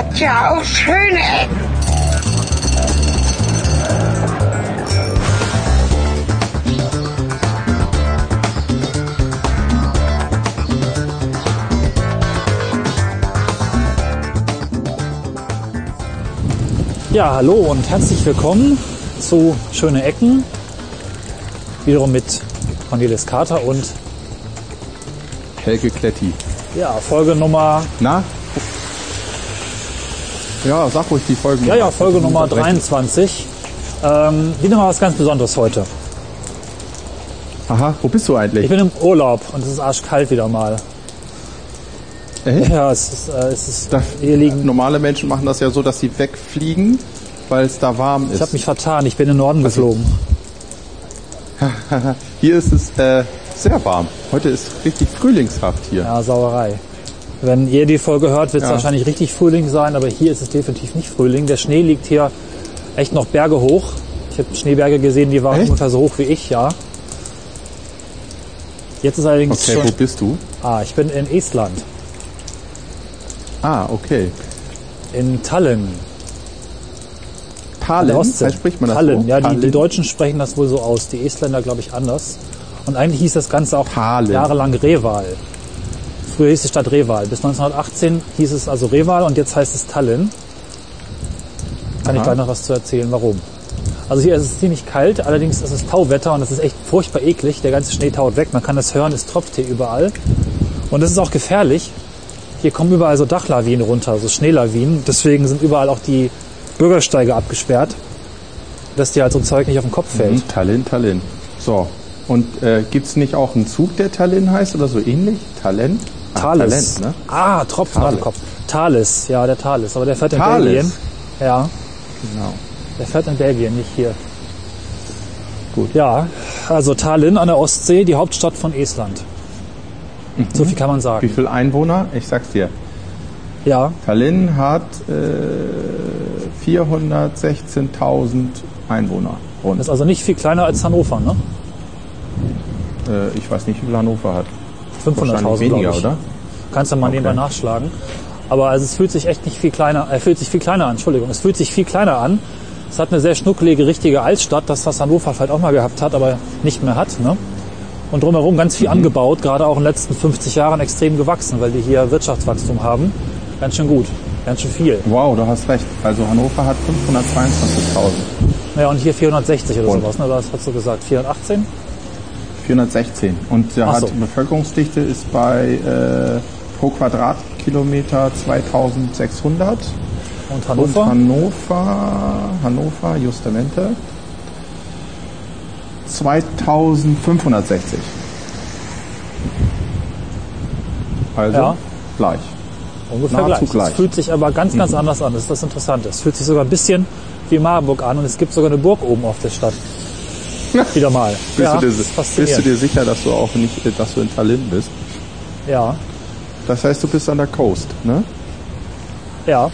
hat ja auch schöne Ecken. Ja, hallo und herzlich willkommen zu Schöne Ecken. Wiederum mit Cornelis Kater und Helge Kletti. ja, Folge Nummer, Na? Ja, sag ruhig die Folgen. ja, ja, Folge Nummer 23. Ähm, wieder mal was ganz Besonderes heute. Aha, wo bist du eigentlich? Ich bin im Urlaub und es ist arschkalt wieder mal. Echt? Ja, es ist, äh, es ist Da, hier liegen. normale Menschen machen das ja so, dass sie wegfliegen, weil es da warm Ich ist. habe mich vertan, ich bin in den Norden geflogen. hier ist es äh, sehr warm. Heute ist richtig frühlingshaft hier. Ja, Sauerei. Wenn ihr die Folge hört, wird es Ja. wahrscheinlich richtig Frühling sein, aber hier ist es definitiv nicht Frühling. Der Schnee liegt hier echt noch Berge hoch. Ich habe Schneeberge gesehen, die waren Echt? ungefähr so hoch wie ich, ja. Jetzt ist allerdings Okay, wo schon. bist du? Ah, ich bin in Estland, Ah, okay. in Tallinn. Tallinn, Ostsee. spricht man das Tallinn, so? ja, die, die Tallinn? Deutschen sprechen das wohl so aus, die Estländer glaube ich anders. Und eigentlich hieß das Ganze auch Tallinn. jahrelang Reval. Früher hieß die Stadt Reval. Bis 1918 hieß es also Reval und jetzt heißt es Tallinn. Kann ich Aha. gleich noch was zu erzählen, warum. Also hier ist es ziemlich kalt, allerdings ist es Tauwetter und das ist echt furchtbar eklig. Der ganze Schnee taut weg, man kann das hören, es tropft hier überall. Und das ist auch gefährlich. Hier kommen überall so Dachlawinen runter, so Schneelawinen. Deswegen sind überall auch die Bürgersteige abgesperrt, dass dir halt so ein Zeug nicht auf den Kopf fällt. Mhm, Tallinn, Tallinn. So. Und äh, gibt's nicht auch einen Zug, der Tallinn heißt oder so ähnlich? Talent? Ah, Thales. Talent, ne? Ah, Tropfen auf Thales. den Kopf. Thales, ja, der Thales. Aber der fährt in Thales. Belgien. Ja, Genau. der fährt in Belgien, nicht hier. Gut. Ja, also Tallinn an der Ostsee, die Hauptstadt von Estland. So viel kann man Wie sagen. viel Einwohner? Ich sag's dir. Ja, Tallinn hat äh, 416.000 Einwohner. Rund. das ist also nicht viel kleiner als Hannover, ne? Äh, ich weiß nicht, wie viel Hannover hat. 500.000, Wahrscheinlich weniger, oder? Kannst du mal Okay. nebenbei nachschlagen. Aber also es fühlt sich echt nicht viel kleiner, äh, fühlt sich viel kleiner an, Entschuldigung. Es fühlt sich viel kleiner an. Es hat eine sehr schnuckelige, richtige Altstadt, das was Hannover vielleicht auch mal gehabt hat, aber nicht mehr hat. Ne? Und drumherum ganz viel angebaut, gerade auch in den letzten 50 Jahren extrem gewachsen, weil die hier Wirtschaftswachstum haben. Ganz schön gut, ganz schön viel. Wow, du hast recht. Also Hannover hat 522.000. Ja, und hier 460 oder Und? sowas, ne? Das hast du gesagt. 418? 416. Und der Ach hat so. Bevölkerungsdichte ist bei äh, pro Quadratkilometer 2600. Und Und Hannover? Hannover, Hannover, Justamente, 2560. Also Ja. gleich. Ungefähr nahezu gleich. gleich. Es fühlt sich aber ganz, ganz anders an. Das ist das Interessante. Es fühlt sich sogar ein bisschen wie Marburg an und es gibt sogar eine Burg oben auf der Stadt. Wieder mal. Bist, ja, du dir, bist du dir sicher, dass du auch nicht, dass du in Tallinn bist? Ja, Das heißt, du bist an der Coast, ne? ja.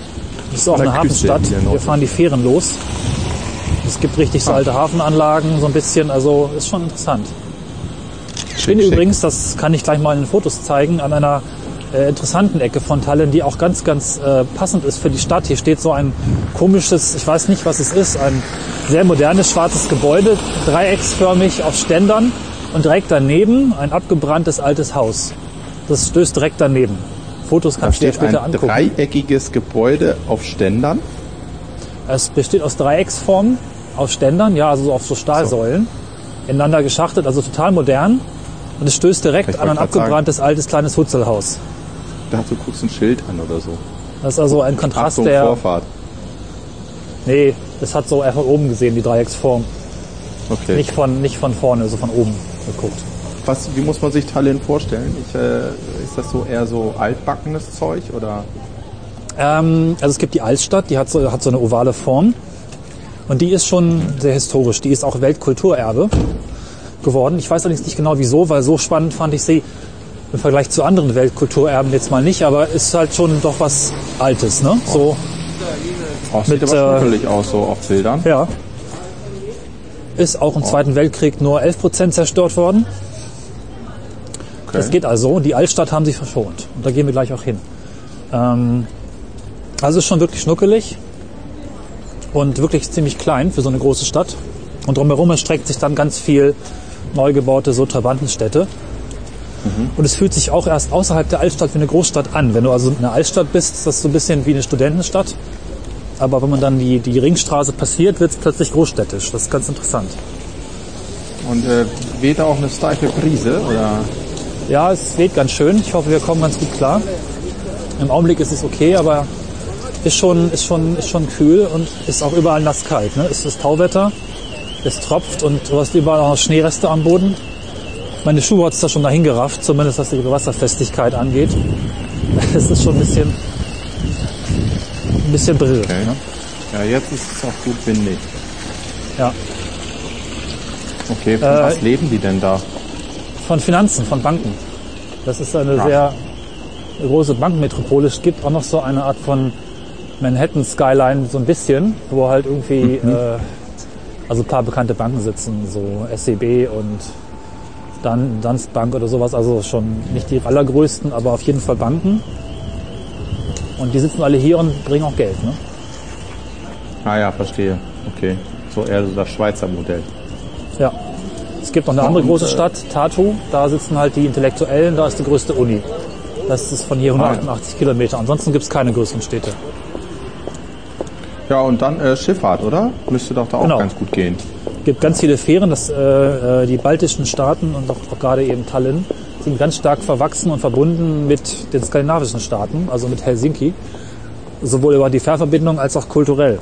Das ist auch eine Küste Hafenstadt. Wir fahren die Fähren los. Es gibt richtig so Ah. alte Hafenanlagen, so ein bisschen. Also ist schon interessant. Ich bin schick. übrigens, das kann ich gleich mal in den Fotos zeigen, an einer äh, interessanten Ecke von Tallinn, die auch ganz, ganz äh, passend ist für die Stadt. Hier steht so ein komisches, ich weiß nicht, was es ist, ein sehr modernes schwarzes Gebäude, dreiecksförmig auf Ständern und direkt daneben ein abgebranntes altes Haus. Das stößt direkt daneben. Fotos kannst du dir später ein angucken. dreieckiges Gebäude auf Ständern. Es besteht aus Dreiecksformen, auf Ständern, ja, also so auf so Stahlsäulen, ineinander geschachtet, also total modern. Und es stößt direkt an ein abgebranntes altes kleines Hutzelhaus. Da hast du kurz ein Schild an oder so. Das ist also ein Kontrast Achtung, der. Vorfahrt. Nee, das hat so eher von oben gesehen, die Dreiecksform. Okay. Nicht von, nicht von vorne, so von oben geguckt. Was, wie muss man sich Tallinn vorstellen? Ich, äh, ist das so eher so altbackenes Zeug oder? Ähm, also es gibt die Altstadt, die hat so, hat so eine ovale Form. Und die ist schon sehr historisch. Die ist auch Weltkulturerbe geworden. Ich weiß allerdings nicht genau wieso, weil so spannend fand ich sie im Vergleich zu anderen Weltkulturerben jetzt mal nicht, aber ist halt schon doch was Altes, ne? So, Oh, sieht Mit, aber äh, schnuckelig aus so auf Bildern. ja. Ist auch im Zweiten Weltkrieg nur 11 Prozent zerstört worden. Okay. Das geht also. Die Altstadt haben sie verschont. Und da gehen wir gleich auch hin. Ähm, Also es ist schon wirklich schnuckelig und wirklich ziemlich klein für so eine große Stadt. Und drumherum erstreckt sich dann ganz viel neu gebaute so Trabantenstädte. Und es fühlt sich auch erst außerhalb der Altstadt wie eine Großstadt an. Wenn du also in einer Altstadt bist, ist das so ein bisschen wie eine Studentenstadt. Aber wenn man dann die, die Ringstraße passiert, wird es plötzlich großstädtisch. Das ist ganz interessant. Und äh, weht da auch eine steife Brise? Oder? Ja, es weht ganz schön. Ich hoffe, wir kommen ganz gut klar. Im Augenblick ist es okay, aber ist schon, ist schon, ist schon kühl und ist auch überall nass kalt. Ne? Es ist Tauwetter, es tropft und du hast überall auch noch Schneereste am Boden. Meine Schuhe hat es da schon dahin gerafft, zumindest was die Wasserfestigkeit angeht. Es ist schon ein bisschen, ein bisschen brill. Okay. Ne? Ja, jetzt ist es auch gut windig. Ja. Okay, von Äh, was leben die denn da? Von Finanzen, von Banken. Das ist eine Ja. sehr große Bankmetropole. Es gibt auch noch so eine Art von Manhattan Skyline, so ein bisschen, wo halt irgendwie äh, also ein paar bekannte Banken sitzen, so SEB und dann Danske Bank oder sowas. Also schon nicht die allergrößten, aber auf jeden Fall Banken. Und die sitzen alle hier und bringen auch Geld. Ne? Ah ja, verstehe. Okay. So eher so das Schweizer Modell. Ja. Es gibt noch eine andere große äh, Stadt, Tartu. Da sitzen halt die Intellektuellen, da ist die größte Uni. Das ist von hier Ah, ja. 188 Kilometer. Ansonsten gibt es keine größeren Städte. Ja, und dann äh, Schifffahrt, oder? Müsste doch da auch Genau. ganz gut gehen. Es gibt ganz viele Fähren. Das, äh, äh, die baltischen Staaten und auch, auch gerade eben Tallinn sind ganz stark verwachsen und verbunden mit den skandinavischen Staaten, also mit Helsinki. Sowohl über die Fährverbindung als auch kulturell.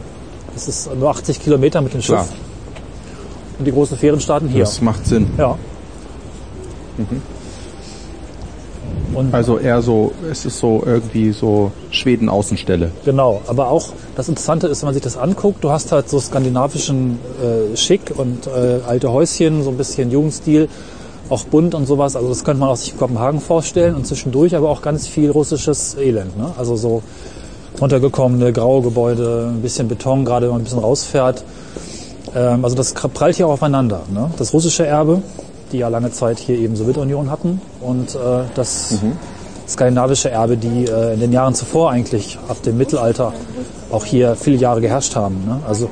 Es ist nur 80 Kilometer mit dem Schiff. Klar. Und die großen Fähren starten hier. Das macht Sinn. Ja. Und Also eher so, es ist so irgendwie so Schweden-Außenstelle. Genau, aber auch das Interessante ist, wenn man sich das anguckt, du hast halt so skandinavischen äh, Schick und äh, alte Häuschen, so ein bisschen Jugendstil, auch bunt und sowas. Also das könnte man auch sich in Kopenhagen vorstellen und zwischendurch aber auch ganz viel russisches Elend. Ne? Also so runtergekommene graue Gebäude, ein bisschen Beton, gerade wenn man ein bisschen rausfährt. Ähm, also das prallt hier aufeinander. Ne? Das russische Erbe, die ja lange Zeit hier eben Sowjetunion hatten und äh, das skandinavische Erbe, die äh, in den Jahren zuvor eigentlich ab dem Mittelalter auch hier viele Jahre geherrscht haben. Ne? Also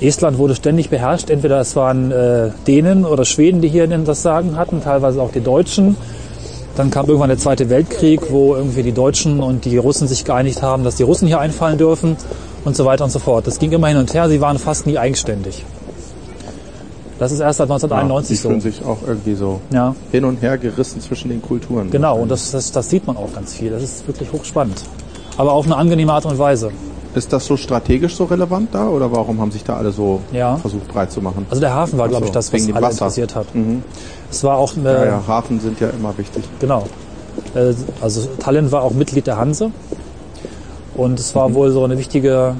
Estland wurde ständig beherrscht. Entweder es waren äh, Dänen oder Schweden, die hier das Sagen hatten, teilweise auch die Deutschen. Dann kam irgendwann der Zweite Weltkrieg, wo irgendwie die Deutschen und die Russen sich geeinigt haben, dass die Russen hier einfallen dürfen und so weiter und so fort. Das ging immer hin und her. Sie waren fast nie eigenständig. Das ist erst seit die 1991 fühlen so. sich auch irgendwie so Ja, hin und her gerissen zwischen den Kulturen. genau. Und das, das, das sieht man auch ganz viel. Das ist wirklich hochspannend. Aber auf eine angenehme Art und Weise. Ist das so strategisch so relevant da oder warum haben sich da alle so Ja. versucht breit zu machen? Also der Hafen war, glaube ich, das, was alle Wasser. interessiert hat. Es war auch, eine, ja, ja, Hafen sind ja immer wichtig. genau. Äh, Also Tallinn war auch Mitglied der Hanse. Und es war wohl so eine wichtige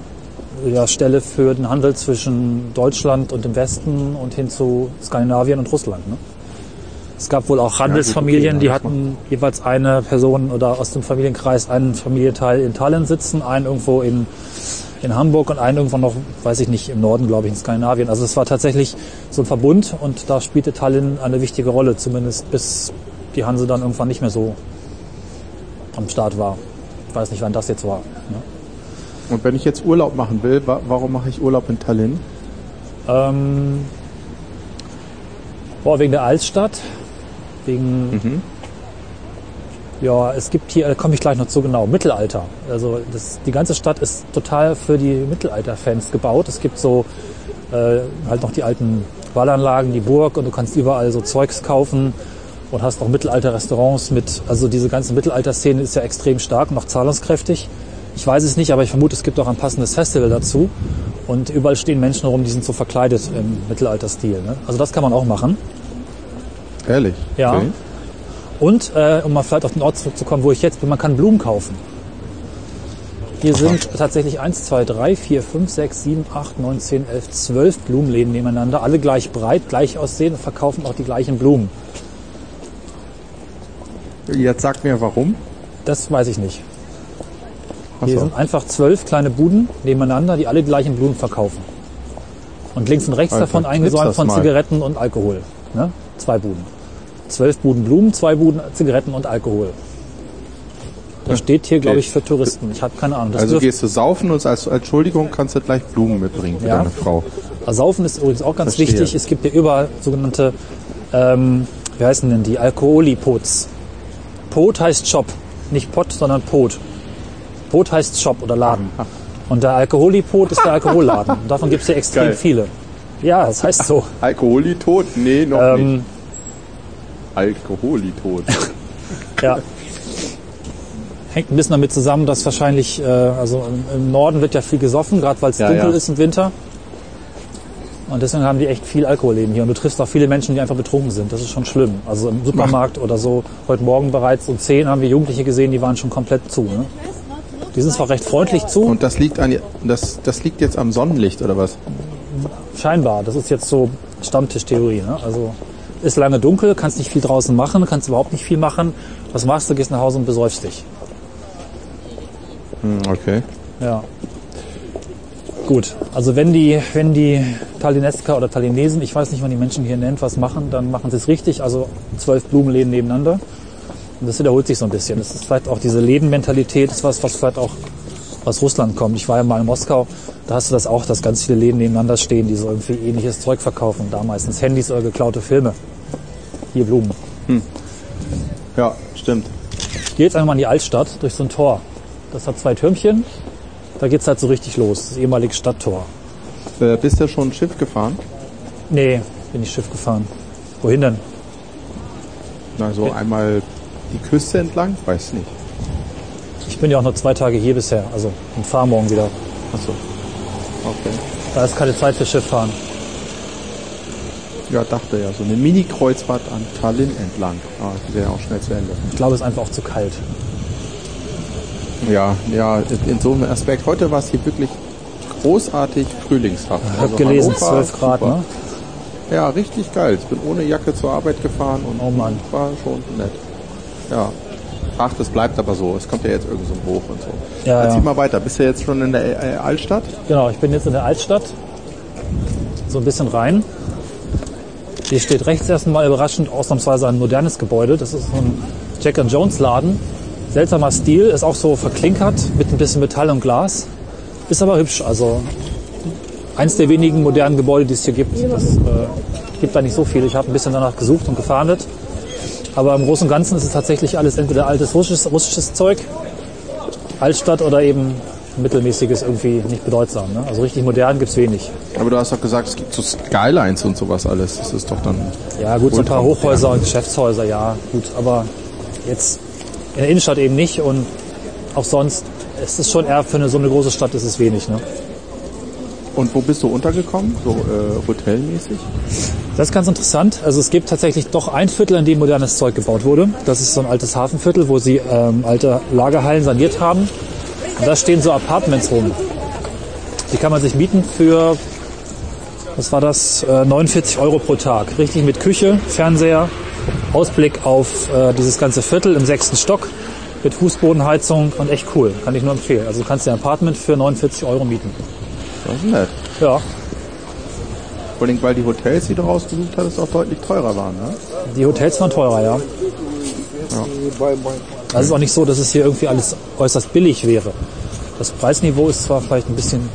ja, Stelle für den Handel zwischen Deutschland und dem Westen und hin zu Skandinavien und Russland. Ne? Es gab wohl auch Handelsfamilien, die hatten jeweils eine Person oder aus dem Familienkreis einen Familienteil in Tallinn sitzen, einen irgendwo in, in Hamburg und einen irgendwo noch, weiß ich nicht, im Norden, glaube ich, in Skandinavien. Also es war tatsächlich so ein Verbund und da spielte Tallinn eine wichtige Rolle, zumindest bis die Hanse dann irgendwann nicht mehr so am Start war. Ich weiß nicht, wann das jetzt war. Ne? Und wenn ich jetzt Urlaub machen will, wa warum mache ich Urlaub in Tallinn? Ähm, boah, wegen der Altstadt, wegen, ja, es gibt hier, da komme ich gleich noch zu genau, Mittelalter. Also das, die ganze Stadt ist total für die Mittelalter-Fans gebaut. Es gibt so äh, halt noch die alten Wallanlagen, die Burg und du kannst überall so Zeugs kaufen und hast auch Mittelalter-Restaurants mit, also diese ganze Mittelalter-Szene ist ja extrem stark und auch zahlungskräftig. Ich weiß es nicht, aber ich vermute, es gibt auch ein passendes Festival dazu. Und überall stehen Menschen rum, die sind so verkleidet im Mittelalterstil. Ne? Also das kann man auch machen. Ehrlich? Ja. Okay. Und, äh, um mal vielleicht auf den Ort zurückzukommen, wo ich jetzt bin, man kann Blumen kaufen. Hier sind tatsächlich 1, 2, 3, 4, 5, 6, 7, 8, 9, 10, 11, 12 Blumenläden nebeneinander. Alle gleich breit, gleich aussehen und verkaufen auch die gleichen Blumen. Jetzt sag mir warum. Das weiß ich nicht. Hier sind einfach zwölf kleine Buden nebeneinander, die alle die gleichen Blumen verkaufen. Und links und rechts Alter, davon eingesäumt von mal. Zigaretten und Alkohol. Ne? Zwei Buden. Zwölf Buden Blumen, zwei Buden Zigaretten und Alkohol. Das steht hier, glaube ich, für Touristen. Ich habe keine Ahnung. Das Also gehst du saufen und als Entschuldigung kannst du gleich Blumen mitbringen für Ja. deine Frau. Also Saufen ist übrigens auch ganz Verstehe. wichtig. Es gibt ja überall sogenannte, ähm, wie heißen denn die, Alkoholipots. Pot heißt Shop, nicht Pot, sondern Pot. Pot heißt Shop oder Laden. Und der Alkoholipot ist der Alkoholladen. Und davon gibt es ja extrem Geil. viele. Ja, das heißt so. Alkoholitod? Nee, noch nicht. Ähm, Alkoholitod. ja. Hängt ein bisschen damit zusammen, dass wahrscheinlich, äh, also im, im Norden wird ja viel gesoffen, gerade weil es Ja, dunkel ja. ist im Winter. Und deswegen haben die echt viel Alkoholleben hier. Und du triffst auch viele Menschen, die einfach betrunken sind. Das ist schon schlimm. Also im Supermarkt oder so, heute Morgen bereits um 10 haben wir Jugendliche gesehen, die waren schon komplett zu. Ne? Die sind zwar recht freundlich zu, Und das liegt an das, das liegt jetzt am Sonnenlicht oder was? scheinbar. Das ist jetzt so Stammtischtheorie. Ne? Also ist lange dunkel, kannst nicht viel draußen machen, kannst überhaupt nicht viel machen. Was machst du? Gehst nach Hause und besäufst dich. Hm, okay. Ja. Gut, also wenn die, wenn die Tallinesker oder Tallinesen, ich weiß nicht, wie man die Menschen hier nennt, was machen, dann machen sie es richtig. Also zwölf Blumenläden nebeneinander. Und das wiederholt sich so ein bisschen. Das ist vielleicht auch diese Lädenmentalität, ist was, was vielleicht auch aus Russland kommt. Ich war ja mal in Moskau, da hast du das auch, dass ganz viele Läden nebeneinander stehen, die so irgendwie ähnliches Zeug verkaufen. Da meistens Handys oder geklaute Filme. Hier Blumen. Ja, stimmt. Ich gehe jetzt einfach mal in die Altstadt durch so ein Tor. Das hat zwei Türmchen. Da geht's halt so richtig los. Das ehemalige Stadttor. Äh, bist du schon Schiff gefahren? Nee, bin ich Schiff gefahren. Wohin denn? Also einmal die Küste entlang? Weiß nicht. Ich bin ja auch nur zwei Tage hier bisher, also und fahre morgen wieder. Achso. Okay. Da ist keine Zeit für Schifffahren. Ja, dachte ja. So eine Mini-Kreuzfahrt an Tallinn entlang. Ah, die wäre auch schnell zu Ende. Ich glaube, es ist einfach auch zu kalt. Ja, ja, in so einem Aspekt. Heute war es hier wirklich großartig frühlingshaft. Ich habe gelesen, Hannover, 12 Grad, super. ne? Ja, richtig geil. Ich bin ohne Jacke zur Arbeit gefahren und Oh war schon nett. Ja. Ach, das bleibt aber so. Es kommt ja jetzt irgend so ein Hoch und so. Ja, Erzähl ja. mal weiter. Bist du jetzt schon in der äh, Altstadt? Genau, ich bin jetzt in der Altstadt. So ein bisschen rein. Hier steht rechts erstmal überraschend ausnahmsweise ein modernes Gebäude. Das ist so ein Jack and Jones Laden. Seltsamer Stil, ist auch so verklinkert mit ein bisschen Metall und Glas. Ist aber hübsch. Also eins der wenigen modernen Gebäude, die es hier gibt. Das äh, gibt da nicht so viel. Ich habe ein bisschen danach gesucht und gefahndet. Aber im Großen und Ganzen ist es tatsächlich alles entweder altes russisches, russisches Zeug, Altstadt oder eben mittelmäßiges irgendwie nicht bedeutsam. Ne? Also richtig modern gibt's wenig. Aber du hast doch gesagt, es gibt so Skylines und sowas alles. Das ist doch dann. Ja gut, so ein paar. Hochhäuser und Geschäftshäuser, ja gut. Aber jetzt in der Innenstadt eben nicht und auch sonst ist es schon eher für eine, so eine große Stadt ist es wenig. Ne? Und wo bist du untergekommen? So äh, hotelmäßig? Das ist ganz interessant. Also es gibt tatsächlich doch ein Viertel, in dem modernes Zeug gebaut wurde. Das ist so ein altes Hafenviertel, wo sie ähm, alte Lagerhallen saniert haben. Und da stehen so Apartments rum. Die kann man sich mieten für, was war das, äh, 49 Euro pro Tag. Richtig mit Küche, Fernseher, Ausblick auf äh, dieses ganze Viertel im sechsten Stock mit Fußbodenheizung und echt cool. Kann ich nur empfehlen. Also du kannst dir ein Apartment für 49 Euro mieten. Das ist nett. Ja, Vor allem, weil die Hotels, die du rausgesucht hattest, auch deutlich teurer waren. Ne? die Hotels waren teurer, ja. Also es ist auch nicht so, dass es hier irgendwie alles äußerst billig wäre. Das Preisniveau ist zwar vielleicht ein bisschen,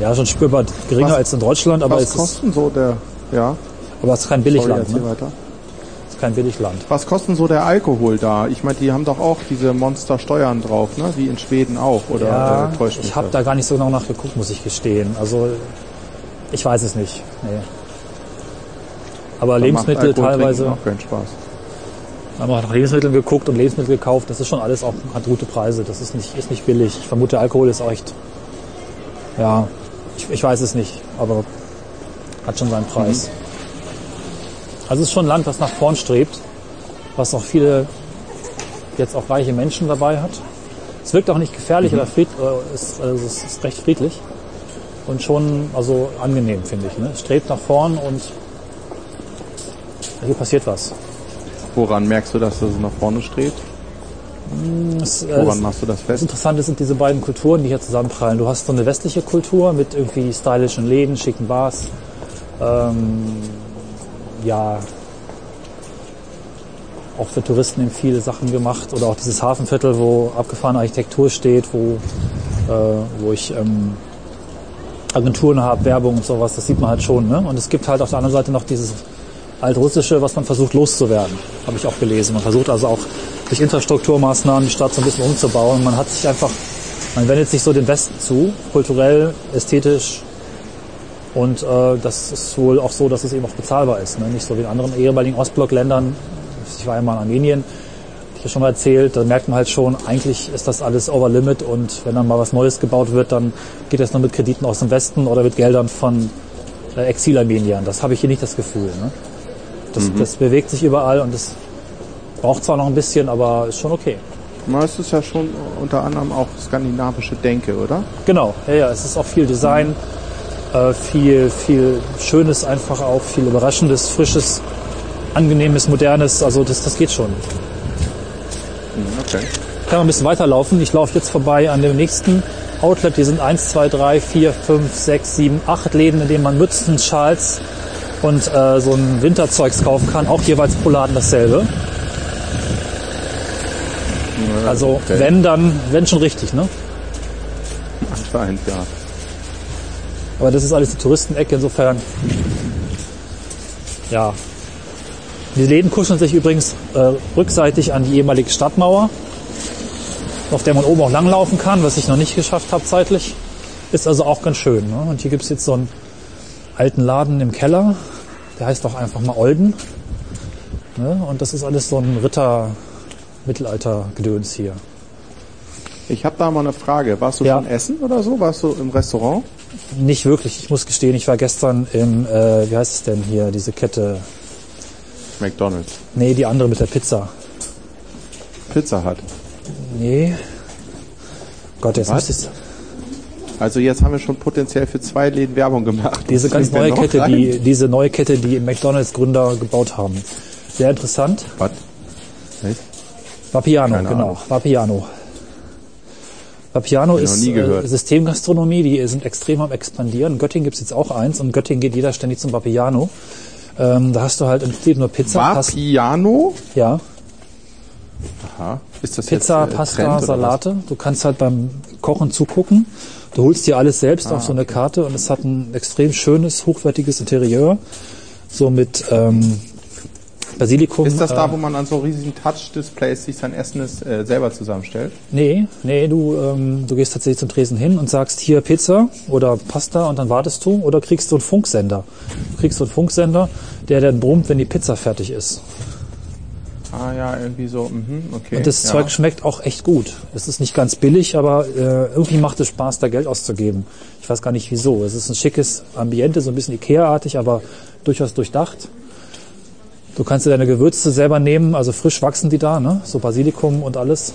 ja, schon spürbar geringer Was- als in Deutschland, aber Was es ist, kosten so der. Ja, aber es ist kein sorry, Billigland. erzähl Ne? weiter. Es ist kein Billigland. Was kostet so der Alkohol da? Ich meine, die haben doch auch diese Monstersteuern drauf, ne? Wie in Schweden auch, oder Ja, äh, ich habe das? da gar nicht so genau nachgeguckt, muss ich gestehen. Also ich weiß es nicht. Nee. Aber Dann macht Lebensmittel Alkohol teilweise, Auch keinen Spaß. haben wir nach Lebensmitteln geguckt und Lebensmittel gekauft. Das ist schon alles auch, hat gute Preise. Das ist nicht, ist nicht billig. Ich vermute, Alkohol ist auch echt, ja, ich, ich weiß es nicht, aber hat schon seinen Preis. Also es ist schon ein Land, was nach vorn strebt, was auch viele, jetzt auch reiche Menschen dabei hat. Es wirkt auch nicht gefährlich oder fried, äh, ist, also es ist recht friedlich und schon also angenehm, finde ich. Ne? Es strebt nach vorn und hier passiert was. Woran merkst du, dass das nach vorne strebt? Es, äh, Woran es- machst du das Das fest? Interessante sind diese beiden Kulturen, die hier zusammenprallen. Du hast so eine westliche Kultur mit irgendwie stylischen Läden, schicken Bars, ähm, ja, auch für Touristen eben viele Sachen gemacht. Oder auch dieses Hafenviertel, wo abgefahrene Architektur steht, wo, äh, wo ich ähm, Agenturen habe, Werbung und sowas, das sieht man halt schon. Ne? Und es gibt halt auf der anderen Seite noch dieses Altrussische, was man versucht loszuwerden, habe ich auch gelesen. Man versucht also auch durch Infrastrukturmaßnahmen die Stadt so ein bisschen umzubauen. Man hat sich einfach, man wendet sich so dem Westen zu, kulturell, ästhetisch. Und äh, das ist wohl auch so, dass es eben auch bezahlbar ist. Ne? Nicht so wie in anderen ehemaligen Ostblockländern. Ich war einmal in Armenien, hab ich ja schon mal erzählt, da merkt man halt schon, eigentlich ist das alles over limit und wenn dann mal was Neues gebaut wird, dann geht das nur mit Krediten aus dem Westen oder mit Geldern von äh, Exilarmeniern. Das habe ich hier nicht das Gefühl. Ne? Das, das bewegt sich überall und das braucht zwar noch ein bisschen, aber ist schon okay. Na, es ist ja schon unter anderem auch skandinavische Denke, oder? Genau, ja, ja, es ist auch viel Design, äh, viel, viel Schönes einfach auch, viel Überraschendes, Frisches, Angenehmes, Modernes, also das, das geht schon. Okay. Kann man ein bisschen weiterlaufen. Ich laufe jetzt vorbei an dem nächsten Outlet. Hier sind 1, 2, 3, 4, 5, 6, 7, 8 Läden, in denen man Mützen, Schals und äh, so ein Winterzeugs kaufen kann. Auch jeweils pro Laden dasselbe. Also okay. wenn, dann, wenn schon richtig, ne? Anscheinend, ja. Aber das ist alles die Touristenecke, insofern. Ja. Die Läden kuscheln sich übrigens äh, rückseitig an die ehemalige Stadtmauer, auf der man oben auch langlaufen kann, was ich noch nicht geschafft habe zeitlich. Ist also auch ganz schön. Ne? Und hier gibt's jetzt so einen alten Laden im Keller, der heißt auch einfach mal Olden. Ne? Und das ist alles so ein Ritter-Mittelalter-Gedöns hier. Ich habe da mal eine Frage. Warst du Ja. schon essen oder so? Warst du im Restaurant? Nicht wirklich, ich muss gestehen, ich war gestern im, äh, wie heißt es denn hier, diese Kette, McDonald's. nee, die andere mit der Pizza. Pizza Hut. Nee. Gott, jetzt Was? müsste ich Also jetzt haben wir schon potenziell für zwei Läden Werbung gemacht. diese Was ganz neue Kette, rein? die, diese neue Kette, die McDonalds Gründer gebaut haben. Sehr interessant. Was? Vapiano, Keine genau. Ahnung. Vapiano. Vapiano ist äh. Systemgastronomie, die sind extrem am expandieren. In Göttingen gibt's jetzt auch eins und in Göttingen geht jeder ständig zum Vapiano. Ähm, da hast du halt im Prinzip nur Pizza, Pasta, Vapiano? ja, Aha. Ist das Pizza, jetzt, äh, Pasta, Trend Salate. Du kannst halt beim Kochen zugucken. Du holst dir alles selbst Ah, auf so eine Karte und es hat ein extrem schönes, hochwertiges Interieur. So mit ähm, Basilikum. Ist das äh, da, wo man an so riesigen Touch-Displays sich sein Essen ist, äh, selber zusammenstellt? Nee, nee, du, ähm, du gehst tatsächlich zum Tresen hin und sagst hier Pizza oder Pasta und dann wartest du oder kriegst du einen Funksender. Du kriegst so einen Funksender, der dann brummt, wenn die Pizza fertig ist. Ah ja, irgendwie so, mhm, okay. Und das ja. Zeug schmeckt auch echt gut. Es ist nicht ganz billig, aber äh, irgendwie macht es Spaß, da Geld auszugeben. Ich weiß gar nicht wieso. Es ist ein schickes Ambiente, so ein bisschen Ikea-artig, aber durchaus durchdacht. Du kannst dir deine Gewürze selber nehmen, also frisch wachsen die da, ne? So Basilikum und alles.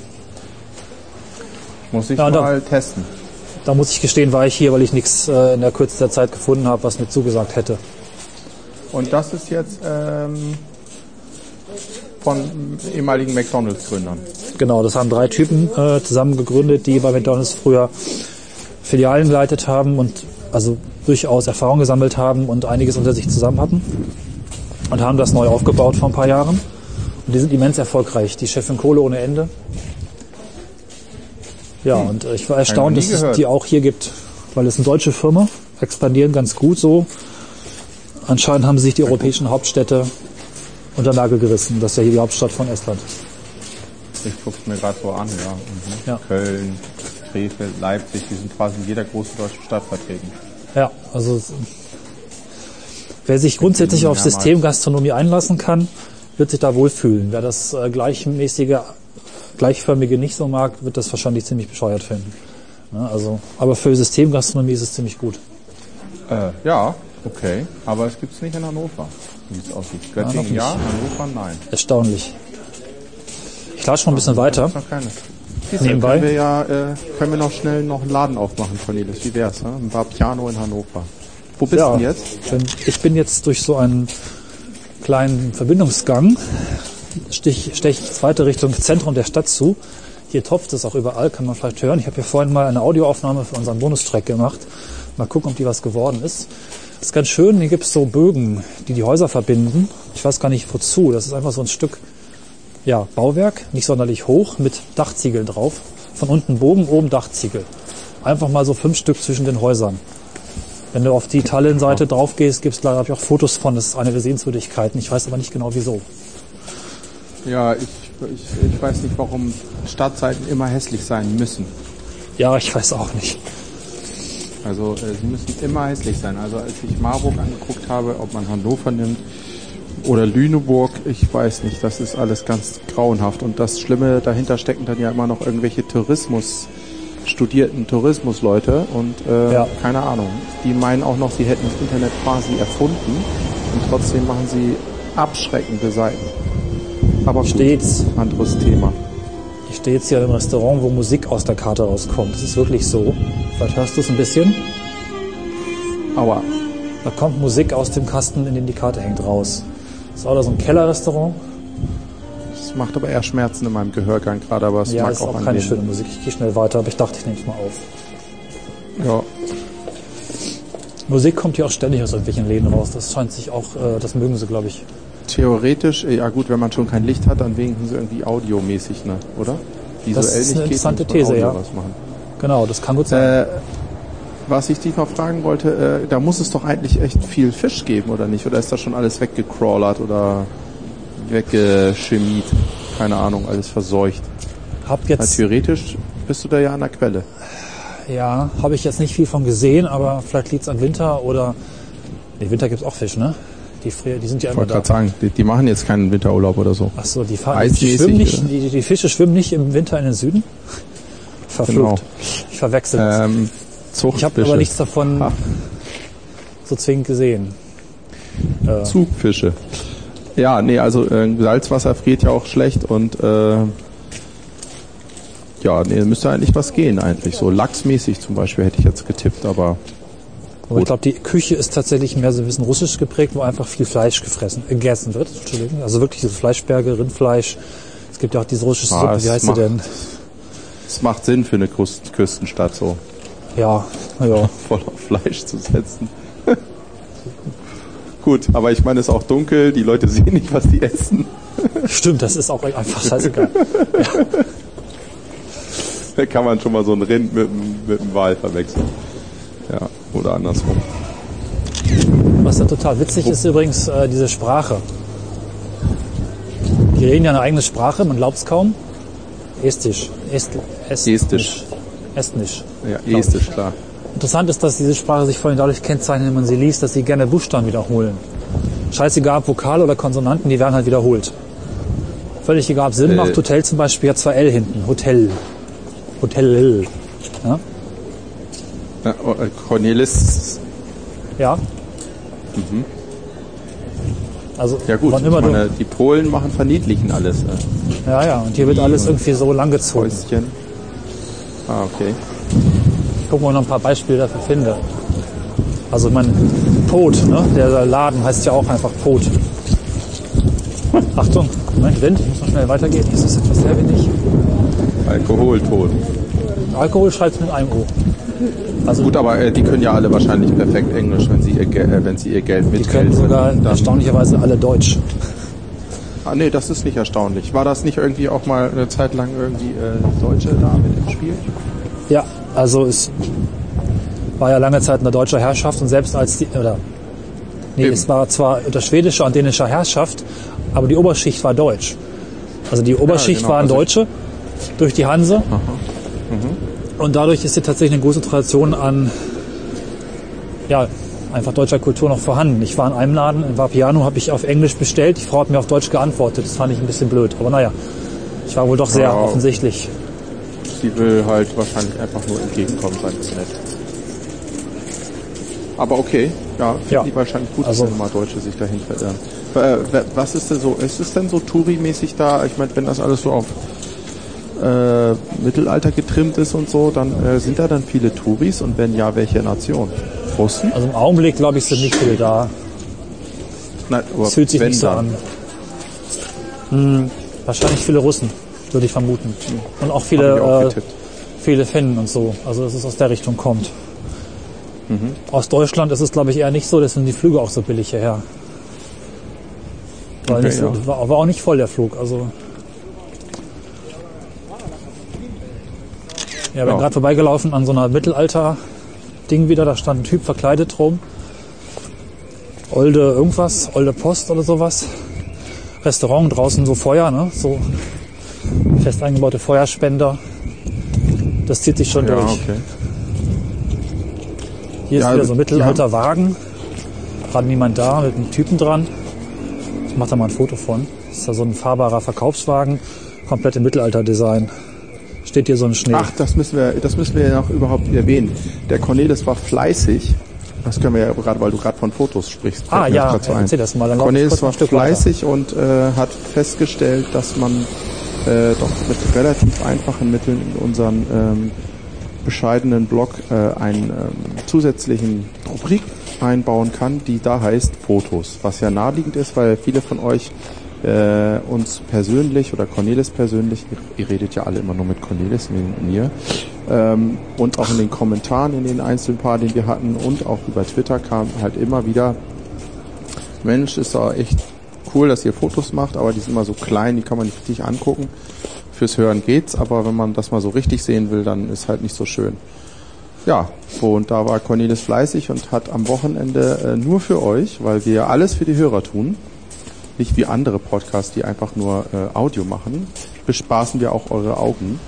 Muss ich Ja, da- mal testen. Da muss ich gestehen, war ich hier, weil ich nichts äh, in der Kürze der Zeit gefunden habe, was mir zugesagt hätte. Und das ist jetzt ähm, von ehemaligen McDonalds-Gründern. Genau, das haben drei Typen äh, zusammen gegründet, die bei McDonalds früher Filialen geleitet haben und also durchaus Erfahrung gesammelt haben und einiges unter sich zusammen hatten und haben das neu aufgebaut vor ein paar Jahren. Und die sind immens erfolgreich. Die Chefin Kohle ohne Ende. Ja, und äh, ich war erstaunt, dass es die auch hier gibt, weil es eine deutsche Firma, expandieren ganz gut so. Anscheinend haben sie sich die europäischen Hauptstädte unter Nagel gerissen. Das ist ja hier die Hauptstadt von Estland. Ich gucke mir gerade so an, ja. Mhm. Ja. Köln, Krefeld, Leipzig, die sind quasi in jeder großen deutschen Stadt vertreten. Ja, also es- wer sich grundsätzlich auf. Systemgastronomie einlassen kann, wird sich da wohlfühlen. Wer das äh, gleichmäßige, gleichförmige nicht so mag, wird das wahrscheinlich ziemlich bescheuert finden. Ja, also, aber für Systemgastronomie ist es ziemlich gut. Äh, ja, okay. Aber es gibt es nicht in Hannover, wie es aussieht. Göttingen ja, Hannover nein. Erstaunlich. Ich latsche noch ein bisschen weiter. Siehst Nebenbei. Können wir ja, äh, können wir noch schnell noch einen Laden aufmachen, Cornelis. Wie wär's? Ne? Ein Piano in Hannover. Wo bist du denn jetzt? Ich bin jetzt durch so einen kleinen Verbindungsgang, stich, stech ich weiter Richtung Zentrum der Stadt zu. Hier tropft es auch überall, kann man vielleicht hören. Ich habe hier vorhin mal eine Audioaufnahme für unseren Bonustrack gemacht. Mal gucken, ob die was geworden ist. Das ist ganz schön, hier gibt es so Bögen, die die Häuser verbinden. Ich weiß gar nicht wozu. Das ist einfach so ein Stück ja, Bauwerk, nicht sonderlich hoch, mit Dachziegeln drauf. Von unten Bogen, oben Dachziegel. Einfach mal so fünf Stück zwischen den Häusern. Wenn du auf die Tallinn-Seite drauf gehst, gibt es glaube ich auch Fotos von. Das ist eine der Sehenswürdigkeiten. Ich weiß aber nicht genau wieso. Ja, ich, ich, ich weiß nicht, warum Stadtseiten immer hässlich sein müssen. Ja, ich weiß auch nicht. Also äh, sie müssen immer hässlich sein. Also als ich Marburg angeguckt habe, ob man Hannover nimmt oder Lüneburg, ich weiß nicht, das ist alles ganz grauenhaft. Und das Schlimme dahinter stecken dann ja immer noch irgendwelche Tourismus, studierten Tourismusleute und äh, Ja. keine Ahnung. Die meinen auch noch, sie hätten das Internet quasi erfunden und trotzdem machen sie abschreckende Seiten. Aber gut, Steht's. anderes Thema. Ich stehe jetzt hier im Restaurant, wo Musik aus der Karte rauskommt. Das ist wirklich so. Vielleicht hörst du es ein bisschen. Aua. Da kommt Musik aus dem Kasten, in dem die Karte hängt, raus. Das ist auch so ein Kellerrestaurant. Macht aber eher Schmerzen in meinem Gehörgang gerade, aber es Ja, mag ist auch auch keine schöne Musik. Ich gehe schnell weiter, aber ich dachte, ich nehme es mal auf. Ja, Musik kommt hier auch ständig aus irgendwelchen Läden raus. Das scheint sich auch, äh, das mögen sie, glaube ich. theoretisch, äh, ja gut, wenn man schon kein Licht hat, dann wenigstens irgendwie audiomäßig, ne, oder? Visuell Das ist eine nicht geht, interessante man These, ja. Genau, das kann gut sein. Äh, was ich dich noch fragen wollte, äh, da muss es doch eigentlich echt viel Fisch geben, oder nicht? Oder ist das schon alles weggecrawlert oder weggeschemiert? Keine Ahnung, alles verseucht. Hab jetzt, theoretisch bist du da ja an der Quelle. ja, habe ich jetzt nicht viel von gesehen, aber vielleicht liegt's an Winter oder, nee, Winter gibt's auch Fisch, ne? Die, frier- die sind ja Ich immer wollte da. gerade sagen, die, die machen jetzt keinen Winterurlaub oder so. Ach so, die, fahren, die, schwimmen nicht, die, die Fische schwimmen nicht im Winter in den Süden? Verflucht. Genau. Ich verwechsel das. Ähm, ich habe aber nichts davon Ha. so zwingend gesehen. Äh, Zugfische. Ja, nee, also äh, Salzwasser friert ja auch schlecht und äh, ja, nee, müsste eigentlich was gehen eigentlich. So lachsmäßig zum Beispiel hätte ich jetzt getippt, aber aber ich glaube, die Küche ist tatsächlich mehr so ein bisschen russisch geprägt, wo einfach viel Fleisch gefressen, äh, gegessen wird. Entschuldigung. Also wirklich diese Fleischberge, Rindfleisch. Es gibt ja auch diese russische Ah, Suppe, es wie heißt sie macht- denn? es macht Sinn für eine Küst- Küstenstadt so Ja, ja. voll auf Fleisch zu setzen. Gut, aber ich meine, es ist auch dunkel, die Leute sehen nicht, was die essen. Stimmt, das ist auch einfach scheißegal. Da kann man schon mal so ein Rind mit, einem- mit einem Wal verwechseln. Ja, oder andersrum. Was ja total witzig ist übrigens, äh, diese Sprache. Die reden ja eine eigene Sprache, man glaubt es kaum. Estisch. Est, Est, Estisch. Estnisch. Ja, estisch, klar. Interessant ist, dass diese Sprache sich vor allem dadurch kennzeichnet, wenn man sie liest, dass sie gerne Buchstaben wiederholen. Scheißegal, ob Vokale oder Konsonanten, die werden halt wiederholt. Völlig egal, ob Sinn Äh. macht. Hotel zum Beispiel hat zwei L hinten. Hotel. Hotel. Ja? Oh, äh, Cornelis, ja. Also, ja gut, immer du, meine, die Polen machen verniedlichen alles. Äh, ja, ja, und hier wird alles irgendwie so langgezogen. Häuschen. Ah, okay. Ich gucke mal noch ein paar Beispiele dafür finde. Also mein Pot, ne? der Laden heißt ja auch einfach Pot. Achtung, Moment, Wind, ich muss noch schnell weitergehen. Ist es etwas sehr wenig. Alkoholton. Alkohol schreibt mit einem O. Also Gut, aber äh, die können ja alle wahrscheinlich perfekt Englisch, wenn sie ihr, äh, wenn sie ihr Geld die mit können sogar erstaunlicherweise alle Deutsch. Ah, nee, das ist nicht erstaunlich. War das nicht irgendwie auch mal eine Zeit lang irgendwie äh, Deutsche da mit im Spiel? Ja, also es war ja lange Zeit unter deutscher Herrschaft und selbst als die, oder nee, Eben. es war zwar unter schwedischer und dänischer Herrschaft, aber die Oberschicht war deutsch. Also die Oberschicht genau, waren also- Deutsche durch die Hanse. Und dadurch ist hier tatsächlich eine große Tradition an ja, einfach deutscher Kultur noch vorhanden. Ich war in einem Laden, in Vapiano, habe ich auf Englisch bestellt. Die Frau hat mir auf Deutsch geantwortet. Das fand ich ein bisschen blöd. Aber naja, ich war wohl doch sehr Ja. offensichtlich. Sie will halt wahrscheinlich einfach nur entgegenkommen, sein ist nett. Aber okay, ja, finden Ja. die wahrscheinlich gut, Also- wenn mal Deutsche sich dahin verirren. Äh, Was ist denn so, ist es denn so Touri-mäßig da? Ich meine, wenn das alles so auf äh, Mittelalter getrimmt ist und so, dann äh, sind da dann viele Touris und wenn ja, welche Nation? Russen? Also im Augenblick, glaube ich, sind nicht viele da. Nein, aber Es fühlt sich wenn nicht so an. Hm, wahrscheinlich viele Russen, würde ich vermuten. Und auch viele, äh, viele Finnen und so. Also dass es aus der Richtung kommt. Mhm. Aus Deutschland ist es, glaube ich, eher nicht so, deswegen sind die Flüge auch so billig hierher. Weil okay, so, ja. war, war auch nicht voll der Flug. Also Ja, bin ja. gerade vorbeigelaufen an so einer Mittelalter-Ding wieder. Da stand ein Typ verkleidet drum. Olde irgendwas, Olde Post oder sowas. Restaurant draußen, so Feuer, ne? So fest eingebaute Feuerspender. Das zieht sich schon Ja, durch. okay. Hier Ja, ist wieder so ein die Mittelalter-Wagen. Gerade niemand da mit einem Typen dran. Ich mach da mal ein Foto von. Das ist da so ein fahrbarer Verkaufswagen. Komplett im Mittelalter-Design. Steht hier so ein Schnee. Ach, das müssen wir, das müssen wir ja noch überhaupt erwähnen. Der Cornelis war fleißig. Das können wir ja gerade, weil du gerade von Fotos sprichst. Ah, ja, erzähl das mal, dann Cornelis war Stück weiter. fleißig und äh, hat festgestellt, dass man äh, doch mit relativ einfachen Mitteln in unseren ähm, bescheidenen Blog äh, einen ähm, zusätzlichen Rubrik einbauen kann, die da heißt Fotos. Was ja naheliegend ist, weil viele von euch äh, uns persönlich oder Cornelis persönlich, ihr, ihr redet ja alle immer nur mit Cornelis, mit mir, ähm, und auch in den Kommentaren in den einzelnen paar, den wir hatten und auch über Twitter kam halt immer wieder, Mensch, ist doch echt cool, dass ihr Fotos macht, aber die sind immer so klein, die kann man nicht richtig angucken. Fürs Hören geht's, aber wenn man das mal so richtig sehen will, dann ist halt nicht so schön. Ja, so, und da war Cornelis fleißig und hat am Wochenende äh, nur für euch, weil wir ja alles für die Hörer tun, nicht wie andere Podcasts, die einfach nur äh, Audio machen, bespaßen wir auch eure Augen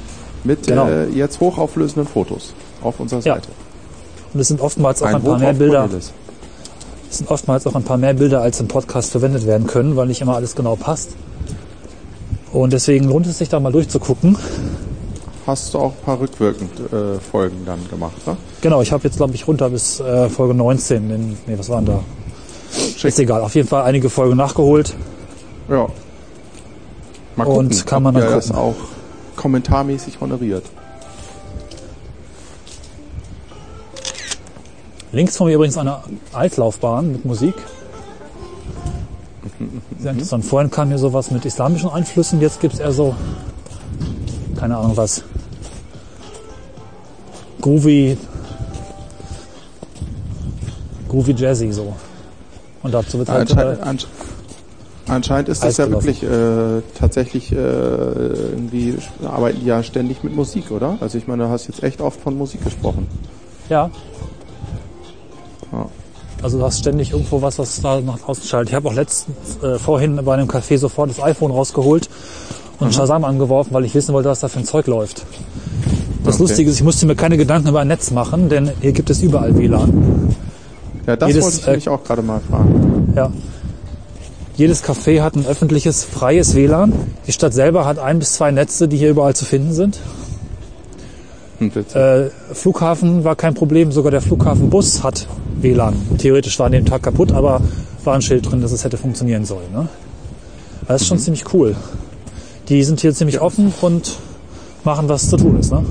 mit Genau. äh, jetzt hochauflösenden Fotos auf unserer Ja. Seite. Und es sind oftmals auch ein, Ein paar Hoch mehr Bilder. Cornelis. Es sind oftmals auch ein paar mehr Bilder, als im Podcast verwendet werden können, weil nicht immer alles genau passt. Und deswegen lohnt es sich da mal durchzugucken. Hast du auch ein paar rückwirkend äh, Folgen dann gemacht, ne? Genau, ich habe jetzt glaube ich runter bis äh, Folge 19. In, nee, was waren da? Schick. Ist egal. Auf jeden Fall einige Folgen nachgeholt. Ja. Mal Und gucken, kann man dann ihr das gucken. auch kommentarmäßig honoriert. Links von mir übrigens eine Altlaufbahn mit Musik. Sehr interessant. Vorhin kam hier sowas mit islamischen Einflüssen, jetzt gibt's eher so, keine Ahnung was, groovy, groovy Jazzy so. Und dazu wird halt Anscheinend, äh, ansch anscheinend ist das ja wirklich äh, tatsächlich äh, irgendwie arbeiten die ja ständig mit Musik, oder? Also ich meine, du hast jetzt echt oft von Musik gesprochen. ja. Ja. Also du hast ständig irgendwo was, was da nach außen schaltet. Ich habe auch letztens äh, vorhin bei einem Café sofort das iPhone rausgeholt und Shazam angeworfen, weil ich wissen wollte, was da für ein Zeug läuft. Das Okay. Lustige ist, ich musste mir keine Gedanken über ein Netz machen, denn hier gibt es überall WLAN. Ja, das Jedes, wollte ich äh, mich auch gerade mal fragen. Ja. Jedes Café hat ein öffentliches, freies WLAN. Die Stadt selber hat ein bis zwei Netze, die hier überall zu finden sind. Äh, Flughafen war kein Problem, sogar der Flughafenbus hat WLAN. Theoretisch war an dem Tag kaputt, aber war ein Schild drin, dass es hätte funktionieren sollen. Ne? Das ist schon ziemlich cool. Die sind hier ziemlich offen und machen, was zu tun ist. Ne?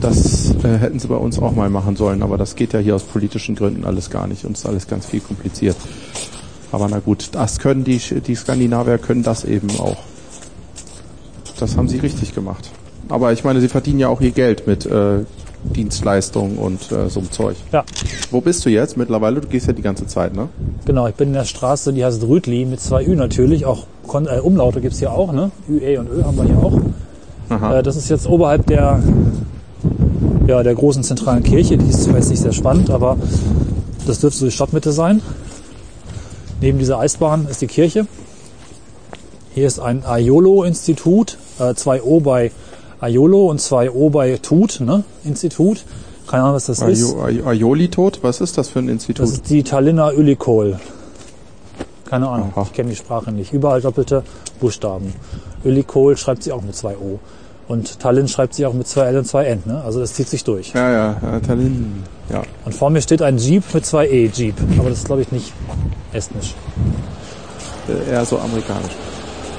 Das äh, hätten sie bei uns auch mal machen sollen, aber das geht ja hier aus politischen Gründen alles gar nicht. Uns ist alles ganz viel kompliziert. Aber na gut, das können die, die Skandinavier können das eben auch. Das haben sie richtig gemacht. Aber ich meine, sie verdienen ja auch ihr Geld mit äh, Dienstleistungen und äh, so einem Zeug. Ja, Wo bist du jetzt mittlerweile? Du gehst ja die ganze Zeit, ne? genau. Ich bin in der Straße, die heißt Rütli mit zwei Ü natürlich. Auch Kon äh, Umlaute gibt's hier auch. Ne? Ü, E und Ö haben wir hier auch. Aha. Äh, das ist jetzt oberhalb der, ja, der großen zentralen Kirche. Die ist zwar jetzt nicht sehr spannend, aber das dürfte so die Stadtmitte sein. Neben dieser Eisbahn ist die Kirche. Hier ist ein Aiolo-Institut, äh, zwei O bei Aiolo und zwei O bei Tut, ne? Institut. Keine Ahnung, was das ist. Ajo- Aj- Aioli tot? Was ist das für ein Institut? Das ist die Tallinner Ölikol. Keine Ahnung, Aha. ich kenne die Sprache nicht. Überall doppelte Buchstaben. Ölikol schreibt sie auch mit zwei O. Und Tallinn schreibt sie auch mit zwei L und zwei N. Ne? Also das zieht sich durch. ja, ja, ja, Tallinn. Ja. Und vor mir steht ein Jeep mit zwei E, Jeep. Aber das ist, glaube ich, nicht estnisch. Äh, eher so amerikanisch.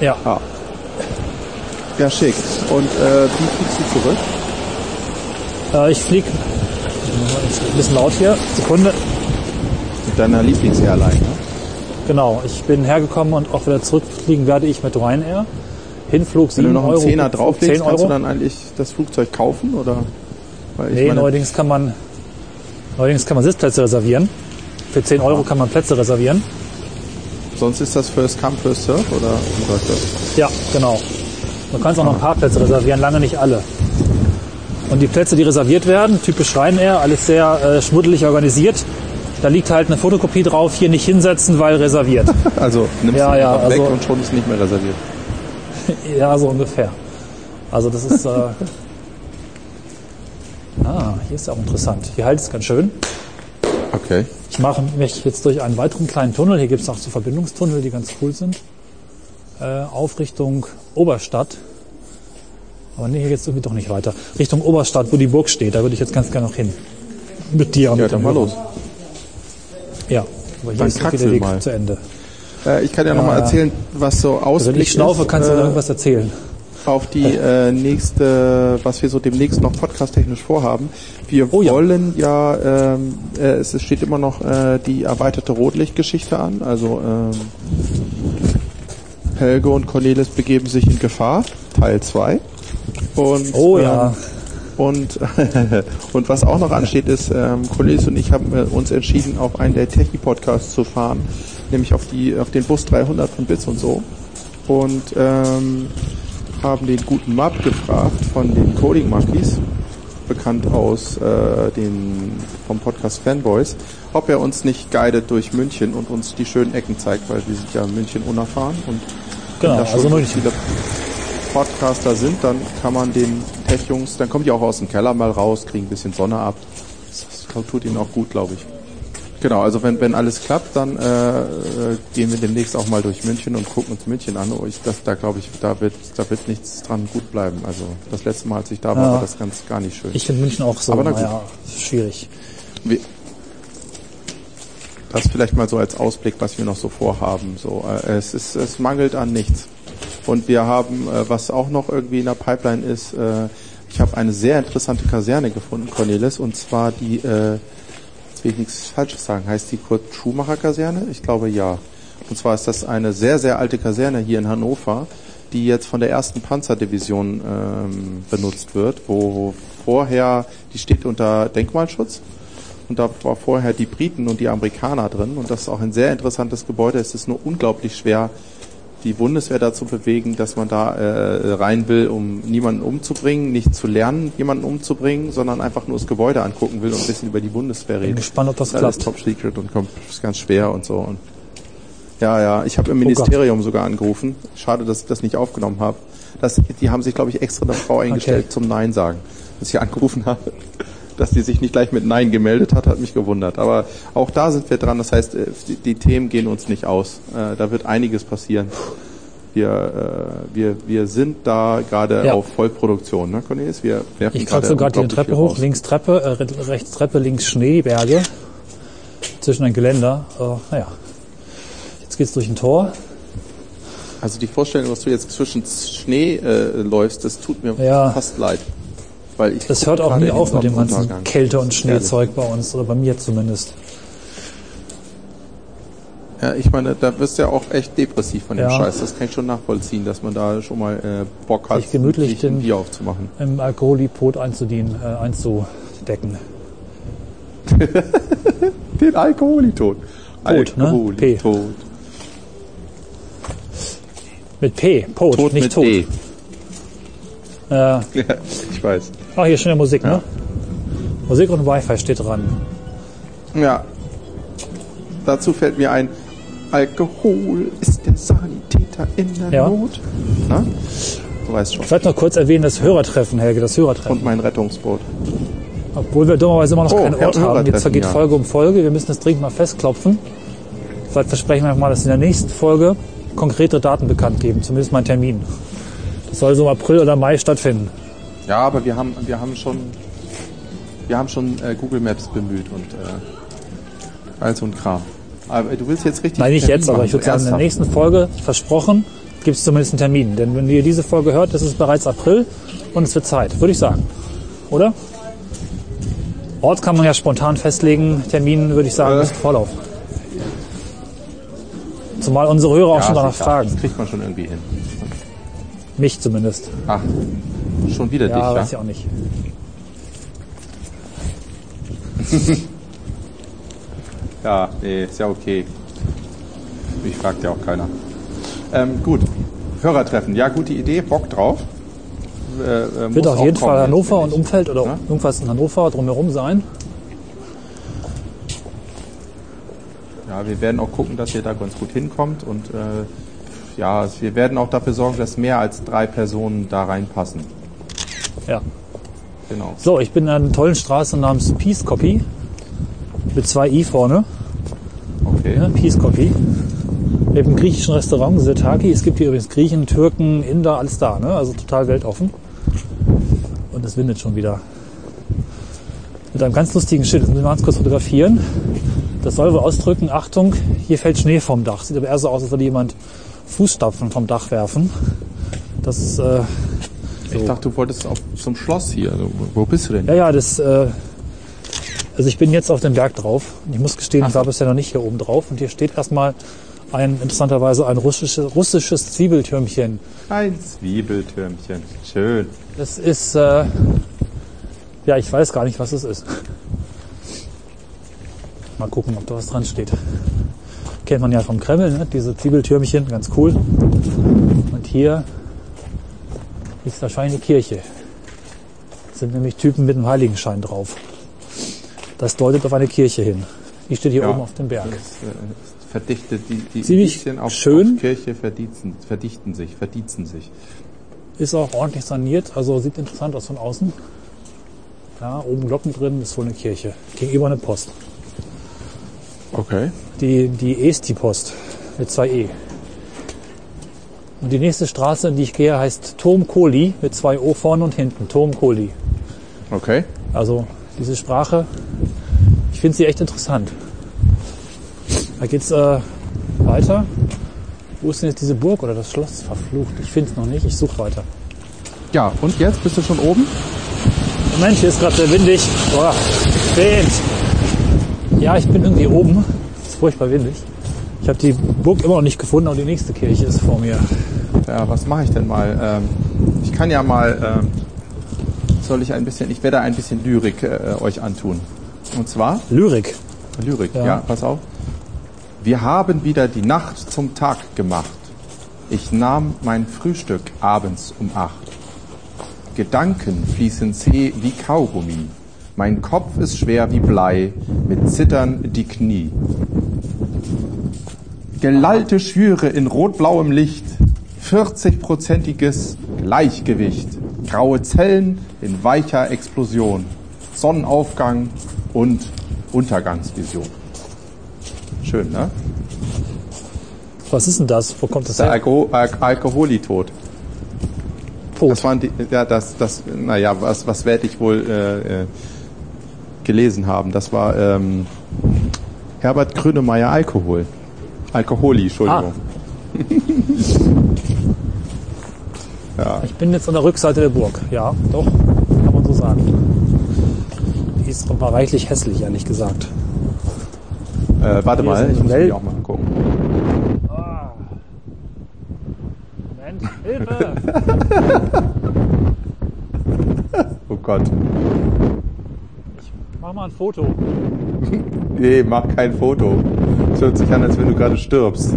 Ja, Ah. Ja, schick. Und äh, wie fliegst du zurück? äh, ich fliege. Ein bisschen laut hier. Sekunde. Mit deiner Lieblings-Airline, ne? Genau, ich bin hergekommen und auch wieder zurückfliegen werde ich mit Ryanair. Hinflug Wenn 7 du noch einen Euro. Zehner drauflegst, 10 kannst du Euro. dann eigentlich das Flugzeug kaufen? Oder? Weil ich Nee, meine, neuerdings kann man neuerdings kann man Sitzplätze reservieren. Für 10 Euro kann man Plätze reservieren. sonst ist das First Come, First Serve? Oder wie läuft das? Ja, genau. Du kannst auch noch ein paar Plätze reservieren, lange nicht alle. Und die Plätze, die reserviert werden, typisch Ryanair, alles sehr äh, schmuddelig organisiert. Da liegt halt eine Fotokopie drauf, hier nicht hinsetzen, weil reserviert. Also nimmst Ja, du ja, weg also- und schon ist nicht mehr reserviert. ja, so ungefähr. Also das ist... Äh ah, hier ist auch interessant. Hier halt es ganz schön. Okay. Ich mache mich jetzt durch einen weiteren kleinen Tunnel, hier gibt es auch so Verbindungstunnel, die ganz cool sind, äh, auf Richtung Oberstadt. Aber nee, hier geht's irgendwie doch nicht weiter. Richtung Oberstadt, wo die Burg steht, da würde ich jetzt ganz gerne noch hin. Mit dir und Ja, mit dann mal los. Ja, aber hier Dann ist irgendwie der kraxel Weg mal. zu Ende. Äh, ich kann ja, noch mal ja. erzählen, was so Also wenn ich schnaufe, ist, kannst du äh, irgendwas erzählen. auf die äh, nächste, was wir so demnächst noch podcasttechnisch vorhaben. Wir Oh ja. wollen ja, ähm, äh, es es steht immer noch äh, die erweiterte Rotlichtgeschichte an. Also ähm, Helge und Cornelis begeben sich in Gefahr, Teil 2. Und, Oh ja. ähm, und, und was auch noch ansteht ist, ähm, Cornelis und ich haben äh, uns entschieden, auf einen der Techie-Podcasts zu fahren, nämlich auf, die, auf den Bus 300 von Bits und so. Und ähm, haben den guten Map gefragt von den Coding Monkeys, bekannt aus äh, den vom Podcast Fanboys, ob er uns nicht guidet durch München und uns die schönen Ecken zeigt, weil wir sind ja in München unerfahren und Genau, da schon also so München. viele Podcaster sind, dann kann man den Tech-Jungs, dann kommen die auch aus dem Keller mal raus, kriegen ein bisschen Sonne ab. Das tut ihnen auch gut, glaube ich. Genau, also wenn, wenn alles klappt, dann äh, äh, gehen wir demnächst auch mal durch München und gucken uns München an. Oh, ich, das, da glaube ich, da wird, da wird nichts dran gut bleiben. Also das letzte Mal, als ich da war, Ja. war das ganz gar nicht schön. Ich finde München auch so, Aber na gut. naja, schwierig. Wir, das vielleicht mal so als Ausblick, was wir noch so vorhaben. So, äh, es ist, es mangelt an nichts. Und wir haben, äh, was auch noch irgendwie in der Pipeline ist, äh, ich habe eine sehr interessante Kaserne gefunden, Cornelis, und zwar die, äh, jetzt will ich nichts Falsches sagen, heißt die Kurt Schumacher Kaserne? Ich glaube ja. Und zwar ist das eine sehr, sehr alte Kaserne hier in Hannover, die jetzt von der ersten Panzerdivision ähm, benutzt wird, wo vorher, die steht unter Denkmalschutz und da war vorher die Briten und die Amerikaner drin und das ist auch ein sehr interessantes Gebäude. Es ist nur unglaublich schwer, die Bundeswehr dazu bewegen, dass man da äh, rein will, um niemanden umzubringen, nicht zu lernen, jemanden umzubringen, sondern einfach nur das Gebäude angucken will und ein bisschen über die Bundeswehr reden. Bin gespannt, ob das ist alles klappt. top secret und kommt ist ganz schwer und so. Und ja, ja, ich habe im Oh. Ministerium sogar angerufen. Schade, dass ich das nicht aufgenommen habe. Das, die haben sich, glaube ich, extra eine Frau eingestellt Okay. zum Nein sagen, dass ich angerufen habe. Dass die sich nicht gleich mit Nein gemeldet hat, hat mich gewundert. Aber auch da sind wir dran. Das heißt, äh, die, die Themen gehen uns nicht aus. Äh, Da wird einiges passieren. Wir, äh, wir, wir sind da gerade Ja. auf Vollproduktion, ne, Cornelis? Wir werfen Ich gerade die unglaublich Treppe hoch, links Treppe, äh, re- rechts Treppe, links Schneeberge, zwischen ein Geländer. Äh, naja, jetzt geht's durch ein Tor. Also die Vorstellung, dass du jetzt zwischen Schnee äh, läufst, das tut mir Ja. fast leid. Weil ich Das hört auch nie auf mit dem ganzen. Kälte- und Schneezeug bei uns, oder bei mir zumindest. Ja, ich meine, da wirst du ja auch echt depressiv von dem Ja. Scheiß. Das kann ich schon nachvollziehen, dass man da schon mal äh, Bock hat, Sich gemütlich den- Bier aufzumachen. Im Alkoholipot einzudienen, äh, einzudecken. Den Alkoholitod. Tot, ne? Alkoholitod. Mit P, Pot, Tod nicht mit tot. E. Äh, Ja, ich weiß. Ach, hier schon wieder Musik, Ja. ne? Musik und Wi-Fi steht dran. Ja. Dazu fällt mir ein, Alkohol ist der Sanitäter in der Ja. Not. Na? Du weißt schon. Vielleicht noch kurz erwähnen, das Hörertreffen, Helge, das Hörertreffen. Und mein Rettungsboot. Obwohl wir dummerweise immer noch Oh, keinen Ort haben. Jetzt vergeht ja. Folge um Folge. Wir müssen das dringend mal festklopfen. Vielleicht versprechen wir mal, dass in der nächsten Folge konkrete Daten bekannt geben. Zumindest mein Termin. Das soll so im April oder Mai stattfinden. Ja, aber wir haben, wir haben schon, wir haben schon äh, Google Maps bemüht und äh, all so ein Kram. Aber du willst jetzt richtig. Nein, nicht Termin jetzt, aber machen, ich würde so sagen, in der nächsten Folge, versprochen, gibt es zumindest einen Termin. Denn wenn ihr diese Folge hört, ist es bereits April und es wird Zeit, würde ich sagen. Oder? Ort kann man ja spontan festlegen. Termin würde ich sagen, Äh. ist Vorlauf. Zumal unsere Hörer auch Ja, schon danach sicher. fragen. Das kriegt man schon irgendwie hin. Mich zumindest. Ach, schon wieder Ja, dich, ja? weiß ich auch nicht. Ja, nee, ist ja okay. Mich fragt ja auch keiner. Ähm, gut. Hörertreffen. Ja, gute Idee. Bock drauf. äh, äh, Wird auf jeden kommen Fall Hannover und. Umfeld oder Ja? irgendwas in Hannover drumherum sein. Ja, wir werden auch gucken, dass ihr da ganz gut hinkommt und äh, ja, wir werden auch dafür sorgen, dass mehr als drei Personen da reinpassen. Ja. Genau. So, ich bin an einer tollen Straße namens Peace Copy. Mit zwei i vorne. Okay. Ja, Peace Copy. Mit einem griechischen Restaurant, Sirtaki. Es gibt hier übrigens Griechen, Türken, Inder, alles da. Ne? Also total weltoffen. Und es windet schon wieder. Mit einem ganz lustigen Schild. Das müssen wir ganz kurz fotografieren. Das soll wohl ausdrücken, Achtung, hier fällt Schnee vom Dach. Sieht aber eher so aus, als würde jemand Fußstapfen vom Dach werfen. Das ist, äh, Ich dachte, du wolltest auf, zum Schloss hier. Also, wo bist du denn? ja, ja, das, äh, also ich bin jetzt auf dem Berg drauf. Ich muss gestehen, ich war bisher noch nicht hier oben drauf. Und hier steht erstmal ein, interessanterweise ein russisches, russisches Zwiebeltürmchen. Ein Zwiebeltürmchen. Schön. Das ist, äh, ja, ich weiß gar nicht, was es ist. Mal gucken, ob da was dran steht. Kennt man ja vom Kreml, ne? diese Zwiebeltürmchen, ganz cool. Und hier ist wahrscheinlich eine Kirche. Das sind nämlich Typen mit einem Heiligenschein drauf. Das deutet auf eine Kirche hin. Die steht hier Ja. oben auf dem Berg. Das äh, verdichtet die, die Ziemlich auf, schön. auf Kirche verdichten, verdichten sich, verdichten sich. Ist auch ordentlich saniert, also sieht interessant aus von außen. Ja, oben Glocken drin, ist wohl eine Kirche. Gegenüber eine Post. Okay. Die, die Esti-Post mit zwei E. Und die nächste Straße, in die ich gehe, heißt Tom Kohli mit zwei O vorne und hinten. Tom Kohli. Okay. Also diese Sprache, ich finde sie echt interessant. Da geht's äh, weiter. Wo ist denn jetzt diese Burg oder das Schloss? Verflucht. Ich finde es noch nicht. Ich suche weiter. Ja, und jetzt bist du schon oben? Moment, hier ist gerade sehr windig. Boah, Wind. Ja, ich bin irgendwie oben. Es ist furchtbar windig. Ich habe die Burg immer noch nicht gefunden, aber die nächste Kirche ist vor mir. Ja, was mache ich denn mal? Ähm, ich kann ja mal, ähm, soll ich ein bisschen, ich werde ein bisschen Lyrik äh, euch antun. Und zwar, Lyrik. Lyrik, Ja. ja. pass auf. Wir haben wieder die Nacht zum Tag gemacht. Ich nahm mein Frühstück abends um acht. Gedanken fließen zäh wie Kaugummi. Mein Kopf ist schwer wie Blei, mit Zittern die Knie. Gelallte Schwüre in rot-blauem Licht, 40-prozentiges Gleichgewicht, graue Zellen in weicher Explosion, Sonnenaufgang und Untergangsvision. Schön, ne? Was ist denn das? Wo kommt das Der her? Alko Al Alkoholitod. Das waren die, ja, das, das, naja, was, was werde ich wohl äh, äh, gelesen haben? Das war ähm, Herbert Grönemeyer Alkohol. Alkoholi, Entschuldigung. Ich bin jetzt an der Rückseite der Burg. Ja, doch, kann man so sagen. Die ist aber reichlich hässlich, ehrlich gesagt. Äh, warte mal, ich muss die auch mal angucken. Moment, Hilfe! Oh Gott. Mach mal ein Foto. Nee, mach kein Foto. Es hört sich an, als wenn du gerade stirbst.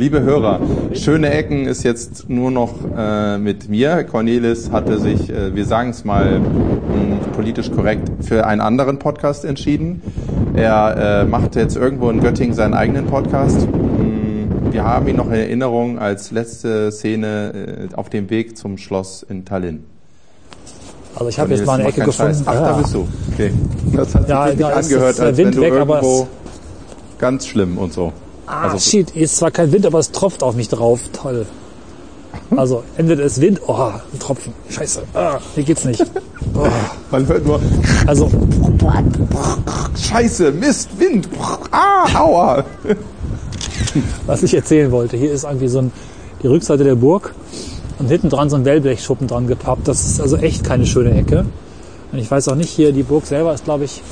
Liebe Hörer, schöne Ecken ist jetzt nur noch äh, mit mir. Cornelis hatte sich, äh, wir sagen es mal mh, politisch korrekt, für einen anderen Podcast entschieden. Er äh, macht jetzt irgendwo in Göttingen seinen eigenen Podcast. Mh, Wir haben ihn noch in Erinnerung als letzte Szene äh, auf dem Weg zum Schloss in Tallinn. Also ich habe jetzt mal eine Ecke gefunden. Scheiß. Ach, da Ja. bist du. Okay. Das hat sich Ja, wirklich da ist angehört, als Wind wenn du weg, irgendwo ganz schlimm und so. Ah, Also- shit, ist zwar kein Wind, aber es tropft auf mich drauf. Toll. Also entweder ist Wind, oh, ein Tropfen. Scheiße, ah, hier geht's nicht. Oh. Man hört nur Also, Scheiße, Mist, Wind, ah, aua. was ich erzählen wollte, hier ist irgendwie so ein, die Rückseite der Burg und hinten dran so ein Wellblechschuppen dran gepappt. Das ist also echt keine schöne Ecke. Und ich weiß auch nicht, hier die Burg selber ist, glaube ich,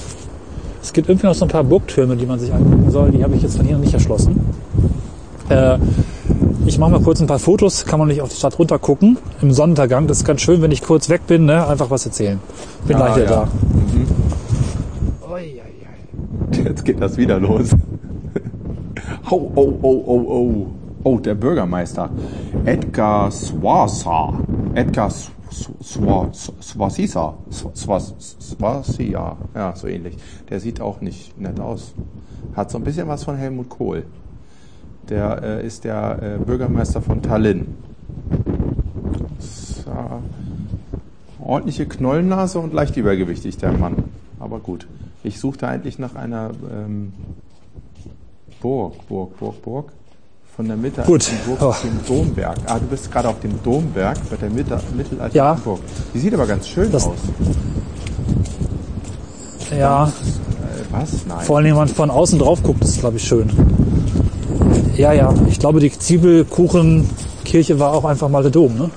es gibt irgendwie noch so ein paar Burgtürme, die man sich angucken soll. Die habe ich jetzt von hier noch nicht erschlossen. Äh, ich mache mal kurz ein paar Fotos, kann man nicht auf die Stadt runter gucken im Sonnenuntergang. Das ist ganz schön, wenn ich kurz weg bin, ne? einfach was erzählen. Bin Ah, gleich wieder ja. da. Ui. Jetzt geht das wieder los. Oh, oh, oh, oh, oh. Oh, der Bürgermeister. Edgar Swasa. Edgar Swasisa. Swasisa. Ja, so ähnlich. Der sieht auch nicht nett aus. Hat so ein bisschen was von Helmut Kohl. Der äh, ist der äh, Bürgermeister von Tallinn. So. Ordentliche Knollennase und leicht übergewichtig, der Mann. Aber gut. Ich suchte eigentlich nach einer ähm, Burg, Burg, Burg, Burg. Von der Mitte Gut. Burg Oh. auf dem Domberg. Ah, du bist gerade auf dem Domberg bei der Mitte, mittelalterlichen Ja. Burg. Die sieht aber ganz schön Das- aus. Ja, Äh, was? Nein. vor allem, wenn man von außen drauf guckt, ist glaube ich schön. Ja, ja, ich glaube, die Zwiebelkuchenkirche war auch einfach mal der Dom, ne?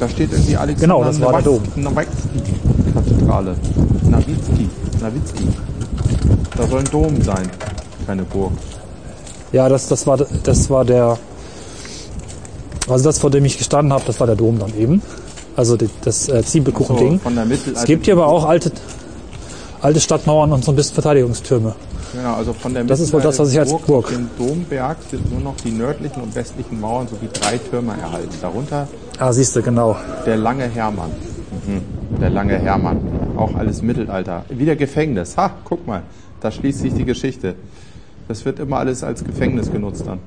Da steht irgendwie Alexander Genau, das war der Dom. Nowitzki-Kathedrale. Nawitski. Nawitski. Da soll ein Dom sein, keine Burg. Ja, das, das, war, das war der, also das, vor dem ich gestanden habe, das war der Dom dann eben. Also die, das äh, Zwiebelkuchending. So, es gibt hier aber auch alte, alte Stadtmauern und so ein bisschen Verteidigungstürme. Genau, also von der Das ist wohl das, was ich als Burg Burg- dem Domberg sind nur noch die nördlichen und westlichen Mauern sowie drei Türme erhalten. Darunter Ah, siehst du, genau. der lange Hermann. Mhm. Der lange Hermann. Auch alles Mittelalter. Wieder Gefängnis. Ha, guck mal. Da schließt sich die Geschichte. Das wird immer alles als Gefängnis genutzt dann.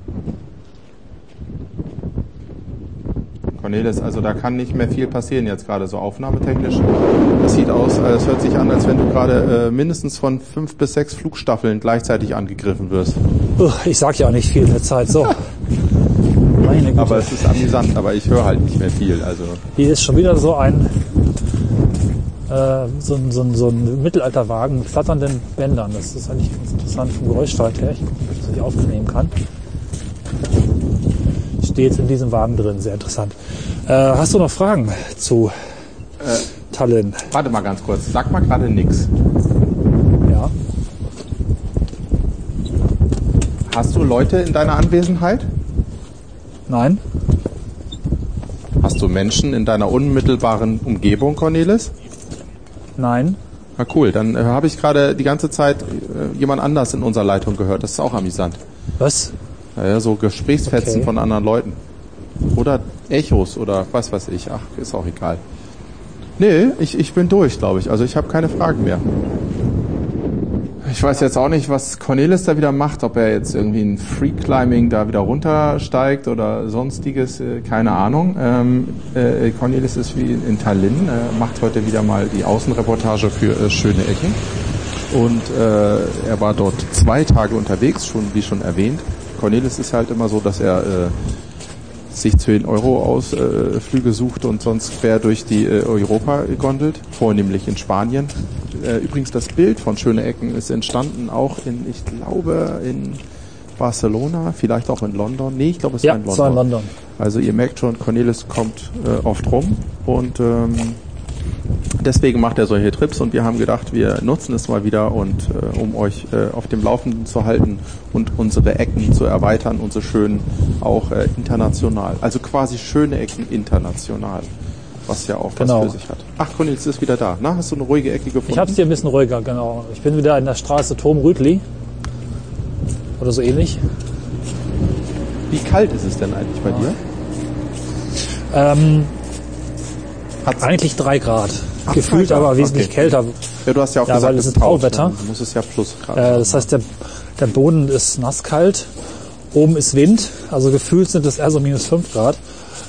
Cornelis, also da kann nicht mehr viel passieren jetzt gerade so aufnahmetechnisch. Das sieht aus, äh, es hört sich an, als wenn du gerade äh, mindestens von fünf bis sechs Flugstaffeln gleichzeitig angegriffen wirst. Ich sag ja auch nicht viel in der Zeit. So. Meine Güte. Aber es ist amüsant, aber ich höre halt nicht mehr viel. Also Hier ist schon wieder so ein, äh, so, ein, so, ein, so ein Mittelalterwagen mit flatternden Bändern. Das ist eigentlich ganz interessant vom Geräuschstart her. Ich gucke, ob ich das nicht aufnehmen kann. Jetzt in diesem Wagen drin, sehr interessant. Äh, hast du noch Fragen zu Tallinn? warte mal ganz kurz, sag mal gerade nix. Ja. Hast du Leute in deiner Anwesenheit? Nein? Hast du Menschen in deiner unmittelbaren Umgebung, Cornelis? Nein? Na cool, dann äh, habe ich gerade die ganze Zeit äh, jemand anders in unserer Leitung gehört. Das ist auch amüsant. Was? Naja, so Gesprächsfetzen Okay. von anderen Leuten. Oder Echos oder was weiß ich. Ach, ist auch egal. Nee, ich, ich bin durch, glaube ich. Also ich habe keine Fragen mehr. Ich weiß jetzt auch nicht, was Cornelis da wieder macht, ob er jetzt irgendwie ein Free Climbing da wieder runtersteigt oder sonstiges, äh, keine Ahnung. Ähm, äh, Cornelis ist wie in Tallinn, äh, macht heute wieder mal die Außenreportage für äh, Schöne Ecken. Und äh, er war dort zwei Tage unterwegs, schon wie schon erwähnt. Cornelis ist halt immer so, dass er äh, sich 10 Euro Ausflüge äh, Flüge sucht und sonst quer durch die äh, Europa gondelt, vornehmlich in Spanien. Äh, übrigens das Bild von Schöne Ecken ist entstanden auch in, ich glaube, in Barcelona, vielleicht auch in London. Nee, ich glaube, es Ja, war in es London. war in London. Also ihr merkt schon, Cornelis kommt äh, oft rum und ähm, deswegen macht er solche Trips und wir haben gedacht, wir nutzen es mal wieder und äh, um euch äh, auf dem Laufenden zu halten und unsere Ecken zu erweitern und so schön auch äh, international. Also quasi schöne Ecken international. Was ja auch Genau. was für sich hat. Ach, Cornelis ist wieder da. Na, hast du eine ruhige Ecke gefunden? Ich habe es hier ein bisschen ruhiger, genau. Ich bin wieder in der Straße Tom Rütli. Oder so ähnlich. Wie kalt ist es denn eigentlich bei dir? Ähm, Hat's- eigentlich drei Grad. Ach, Gefühlt aber wesentlich okay. kälter. Ja, du hast ja auch Ja, gesagt, weil es ist Tauwetter. ne? Du musst es ja Plusgrad Äh, das heißt, der, der Boden ist nasskalt. Oben ist Wind. Also gefühlt sind es eher so minus 5 Grad.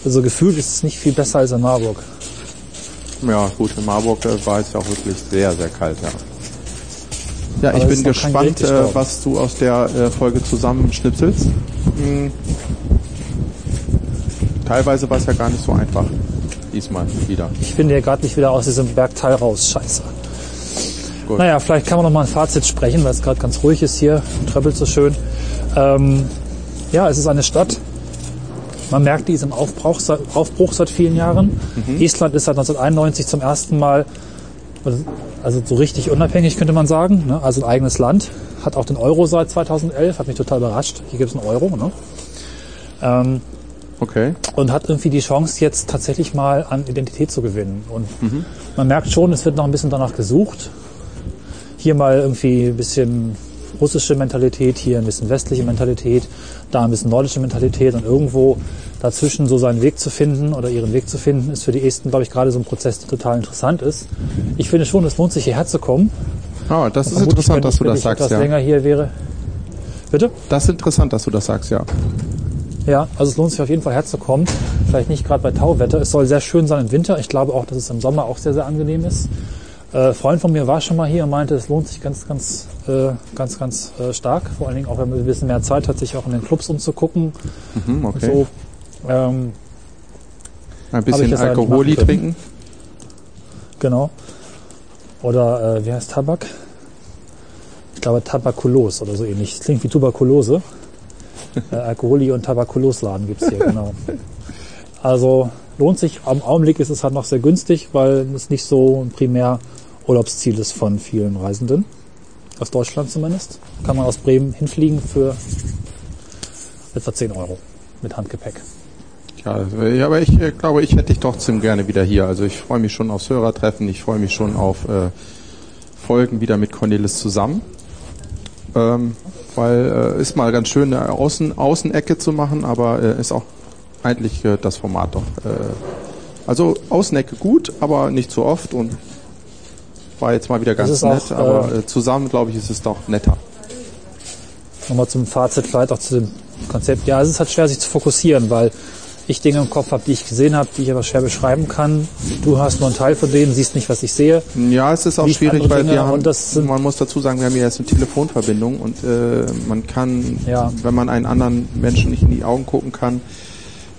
Also gefühlt ist es nicht viel besser als in Marburg. Ja, gut, in Marburg äh, war es ja auch wirklich sehr, sehr kalt, ja. Ja, Aber ich bin gespannt, Gerät äh, was du aus der äh, Folge zusammenschnipselst. Hm. Teilweise war es ja gar nicht so einfach. Diesmal wieder. Ich finde hier gerade nicht wieder aus diesem Bergteil raus. Scheiße. Gut. Naja, vielleicht kann man noch mal ein Fazit sprechen, weil es gerade ganz ruhig ist hier. Tröppelt so schön. Ähm, ja, es ist eine Stadt. Man merkt, die ist im Aufbruch, seit- Aufbruch seit vielen Jahren. Estland ist seit 1991 zum ersten Mal, also so richtig unabhängig könnte man sagen, ne? also ein eigenes Land. Hat auch den Euro seit 2011, hat mich total überrascht. Hier gibt es einen Euro. Ne? Ähm, Okay. und hat irgendwie die Chance, jetzt tatsächlich mal an Identität zu gewinnen. Und man merkt schon, es wird noch ein bisschen danach gesucht. Hier mal irgendwie ein bisschen russische Mentalität, hier ein bisschen westliche Mentalität, da ein bisschen nordische Mentalität und irgendwo dazwischen so seinen Weg zu finden oder ihren Weg zu finden, ist für die Esten, glaube ich, gerade so ein Prozess, der total interessant ist. Ich finde schon, es lohnt sich hierher zu kommen. Ah, das ist interessant, dass ich du das sagst, etwas ja. länger hier wäre. Bitte? Das ist interessant, dass du das sagst, ja. Ja, also es lohnt sich auf jeden Fall herzukommen. Vielleicht nicht gerade bei Tauwetter. Es soll sehr schön sein im Winter. Ich glaube auch, dass es im Sommer auch sehr, sehr angenehm ist. Äh, ein Freund von mir war schon mal hier und meinte, es lohnt sich ganz, ganz, äh, ganz, ganz äh, stark. Vor allen Dingen auch, wenn man ein bisschen mehr Zeit hat, sich auch in den Clubs umzugucken. Mhm, okay. So, ähm, Ein bisschen Alkoholi können. trinken. genau. Oder äh, wie heißt Tabak? Ich glaube Tabakulos oder so ähnlich. Das klingt wie Tuberkulose. Äh, Alkoholi- und Tabakulosladen gibt's hier, genau. Also lohnt sich. Am Augenblick ist es halt noch sehr günstig, weil es nicht so ein primär Urlaubsziel ist von vielen Reisenden. Aus Deutschland zumindest. Kann man aus Bremen hinfliegen für etwa 10 Euro mit Handgepäck. Ja, äh, aber ich äh, glaube, ich hätte dich trotzdem gerne wieder hier. Also ich freue mich schon aufs Hörertreffen, ich freue mich schon auf äh, Folgen wieder mit Cornelis zusammen. Ähm, weil äh, ist mal ganz schön, eine Außen, Außenecke zu machen, aber äh, ist auch eigentlich äh, das Format doch. Äh, also Außenecke gut, aber nicht zu oft und war jetzt mal wieder ganz nett, auch, aber äh, äh, zusammen glaube ich ist es doch netter. Nochmal zum Fazit, vielleicht auch zu dem Konzept. Ja, es ist halt schwer, sich zu fokussieren, weil ich Dinge im Kopf habe, die ich gesehen habe, die ich aber schwer beschreiben kann. Du hast nur einen Teil von denen, siehst nicht, was ich sehe. Ja, es ist auch Wie schwierig, weil Dinge wir haben, sind- man muss dazu sagen, wir haben hier jetzt eine Telefonverbindung und äh, man kann, Ja. wenn man einen anderen Menschen nicht in die Augen gucken kann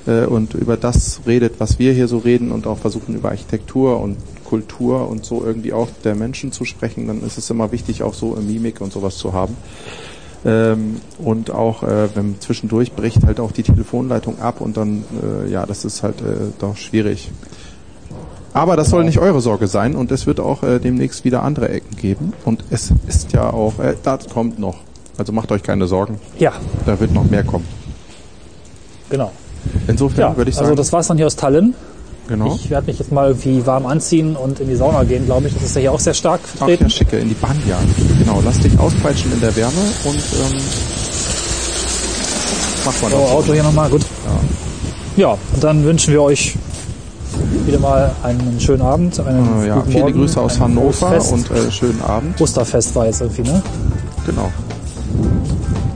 äh, und über das redet, was wir hier so reden und auch versuchen über Architektur und Kultur und so irgendwie auch der Menschen zu sprechen, dann ist es immer wichtig, auch so Mimik und sowas zu haben. Ähm, und auch, äh, wenn zwischendurch bricht halt auch die Telefonleitung ab und dann, äh, ja, das ist halt äh, doch schwierig. Aber das soll nicht eure Sorge sein und es wird auch äh, demnächst wieder andere Ecken geben. Und es ist ja auch, äh, das kommt noch. Also macht euch keine Sorgen, Ja, da wird noch mehr kommen. genau. Insofern Ja, würde ich sagen, also das war's dann hier aus Tallinn. Genau. Ich werde mich jetzt mal irgendwie warm anziehen und in die Sauna gehen, glaube ich. Das ist ja hier auch sehr stark Ach vertreten. ja, schicke, in die Banja. Genau, lass dich auspeitschen in der Wärme und ähm, mach mal So. Auto hier nochmal, gut. Ja, und dann wünschen wir euch wieder mal einen schönen Abend, einen Äh, ja, guten viele Morgen, Grüße aus Hannover Fest. und äh, schönen Abend. Osterfest war jetzt irgendwie, ne? Genau.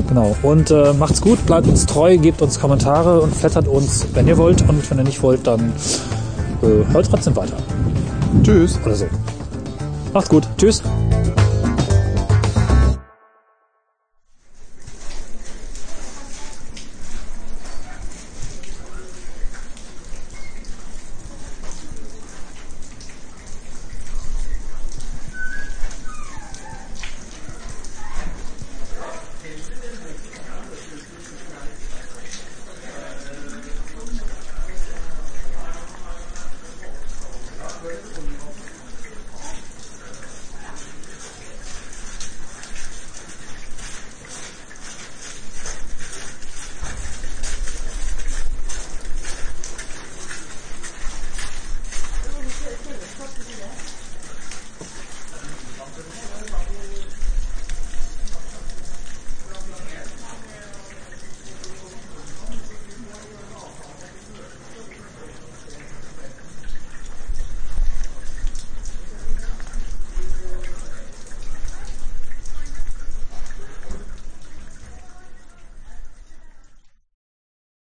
Genau. Und äh, macht's gut, bleibt uns treu, gebt uns Kommentare und flattert uns, wenn ihr wollt. Und wenn ihr nicht wollt, dann äh, hört trotzdem weiter. Tschüss. Oder so. Macht's gut. Tschüss.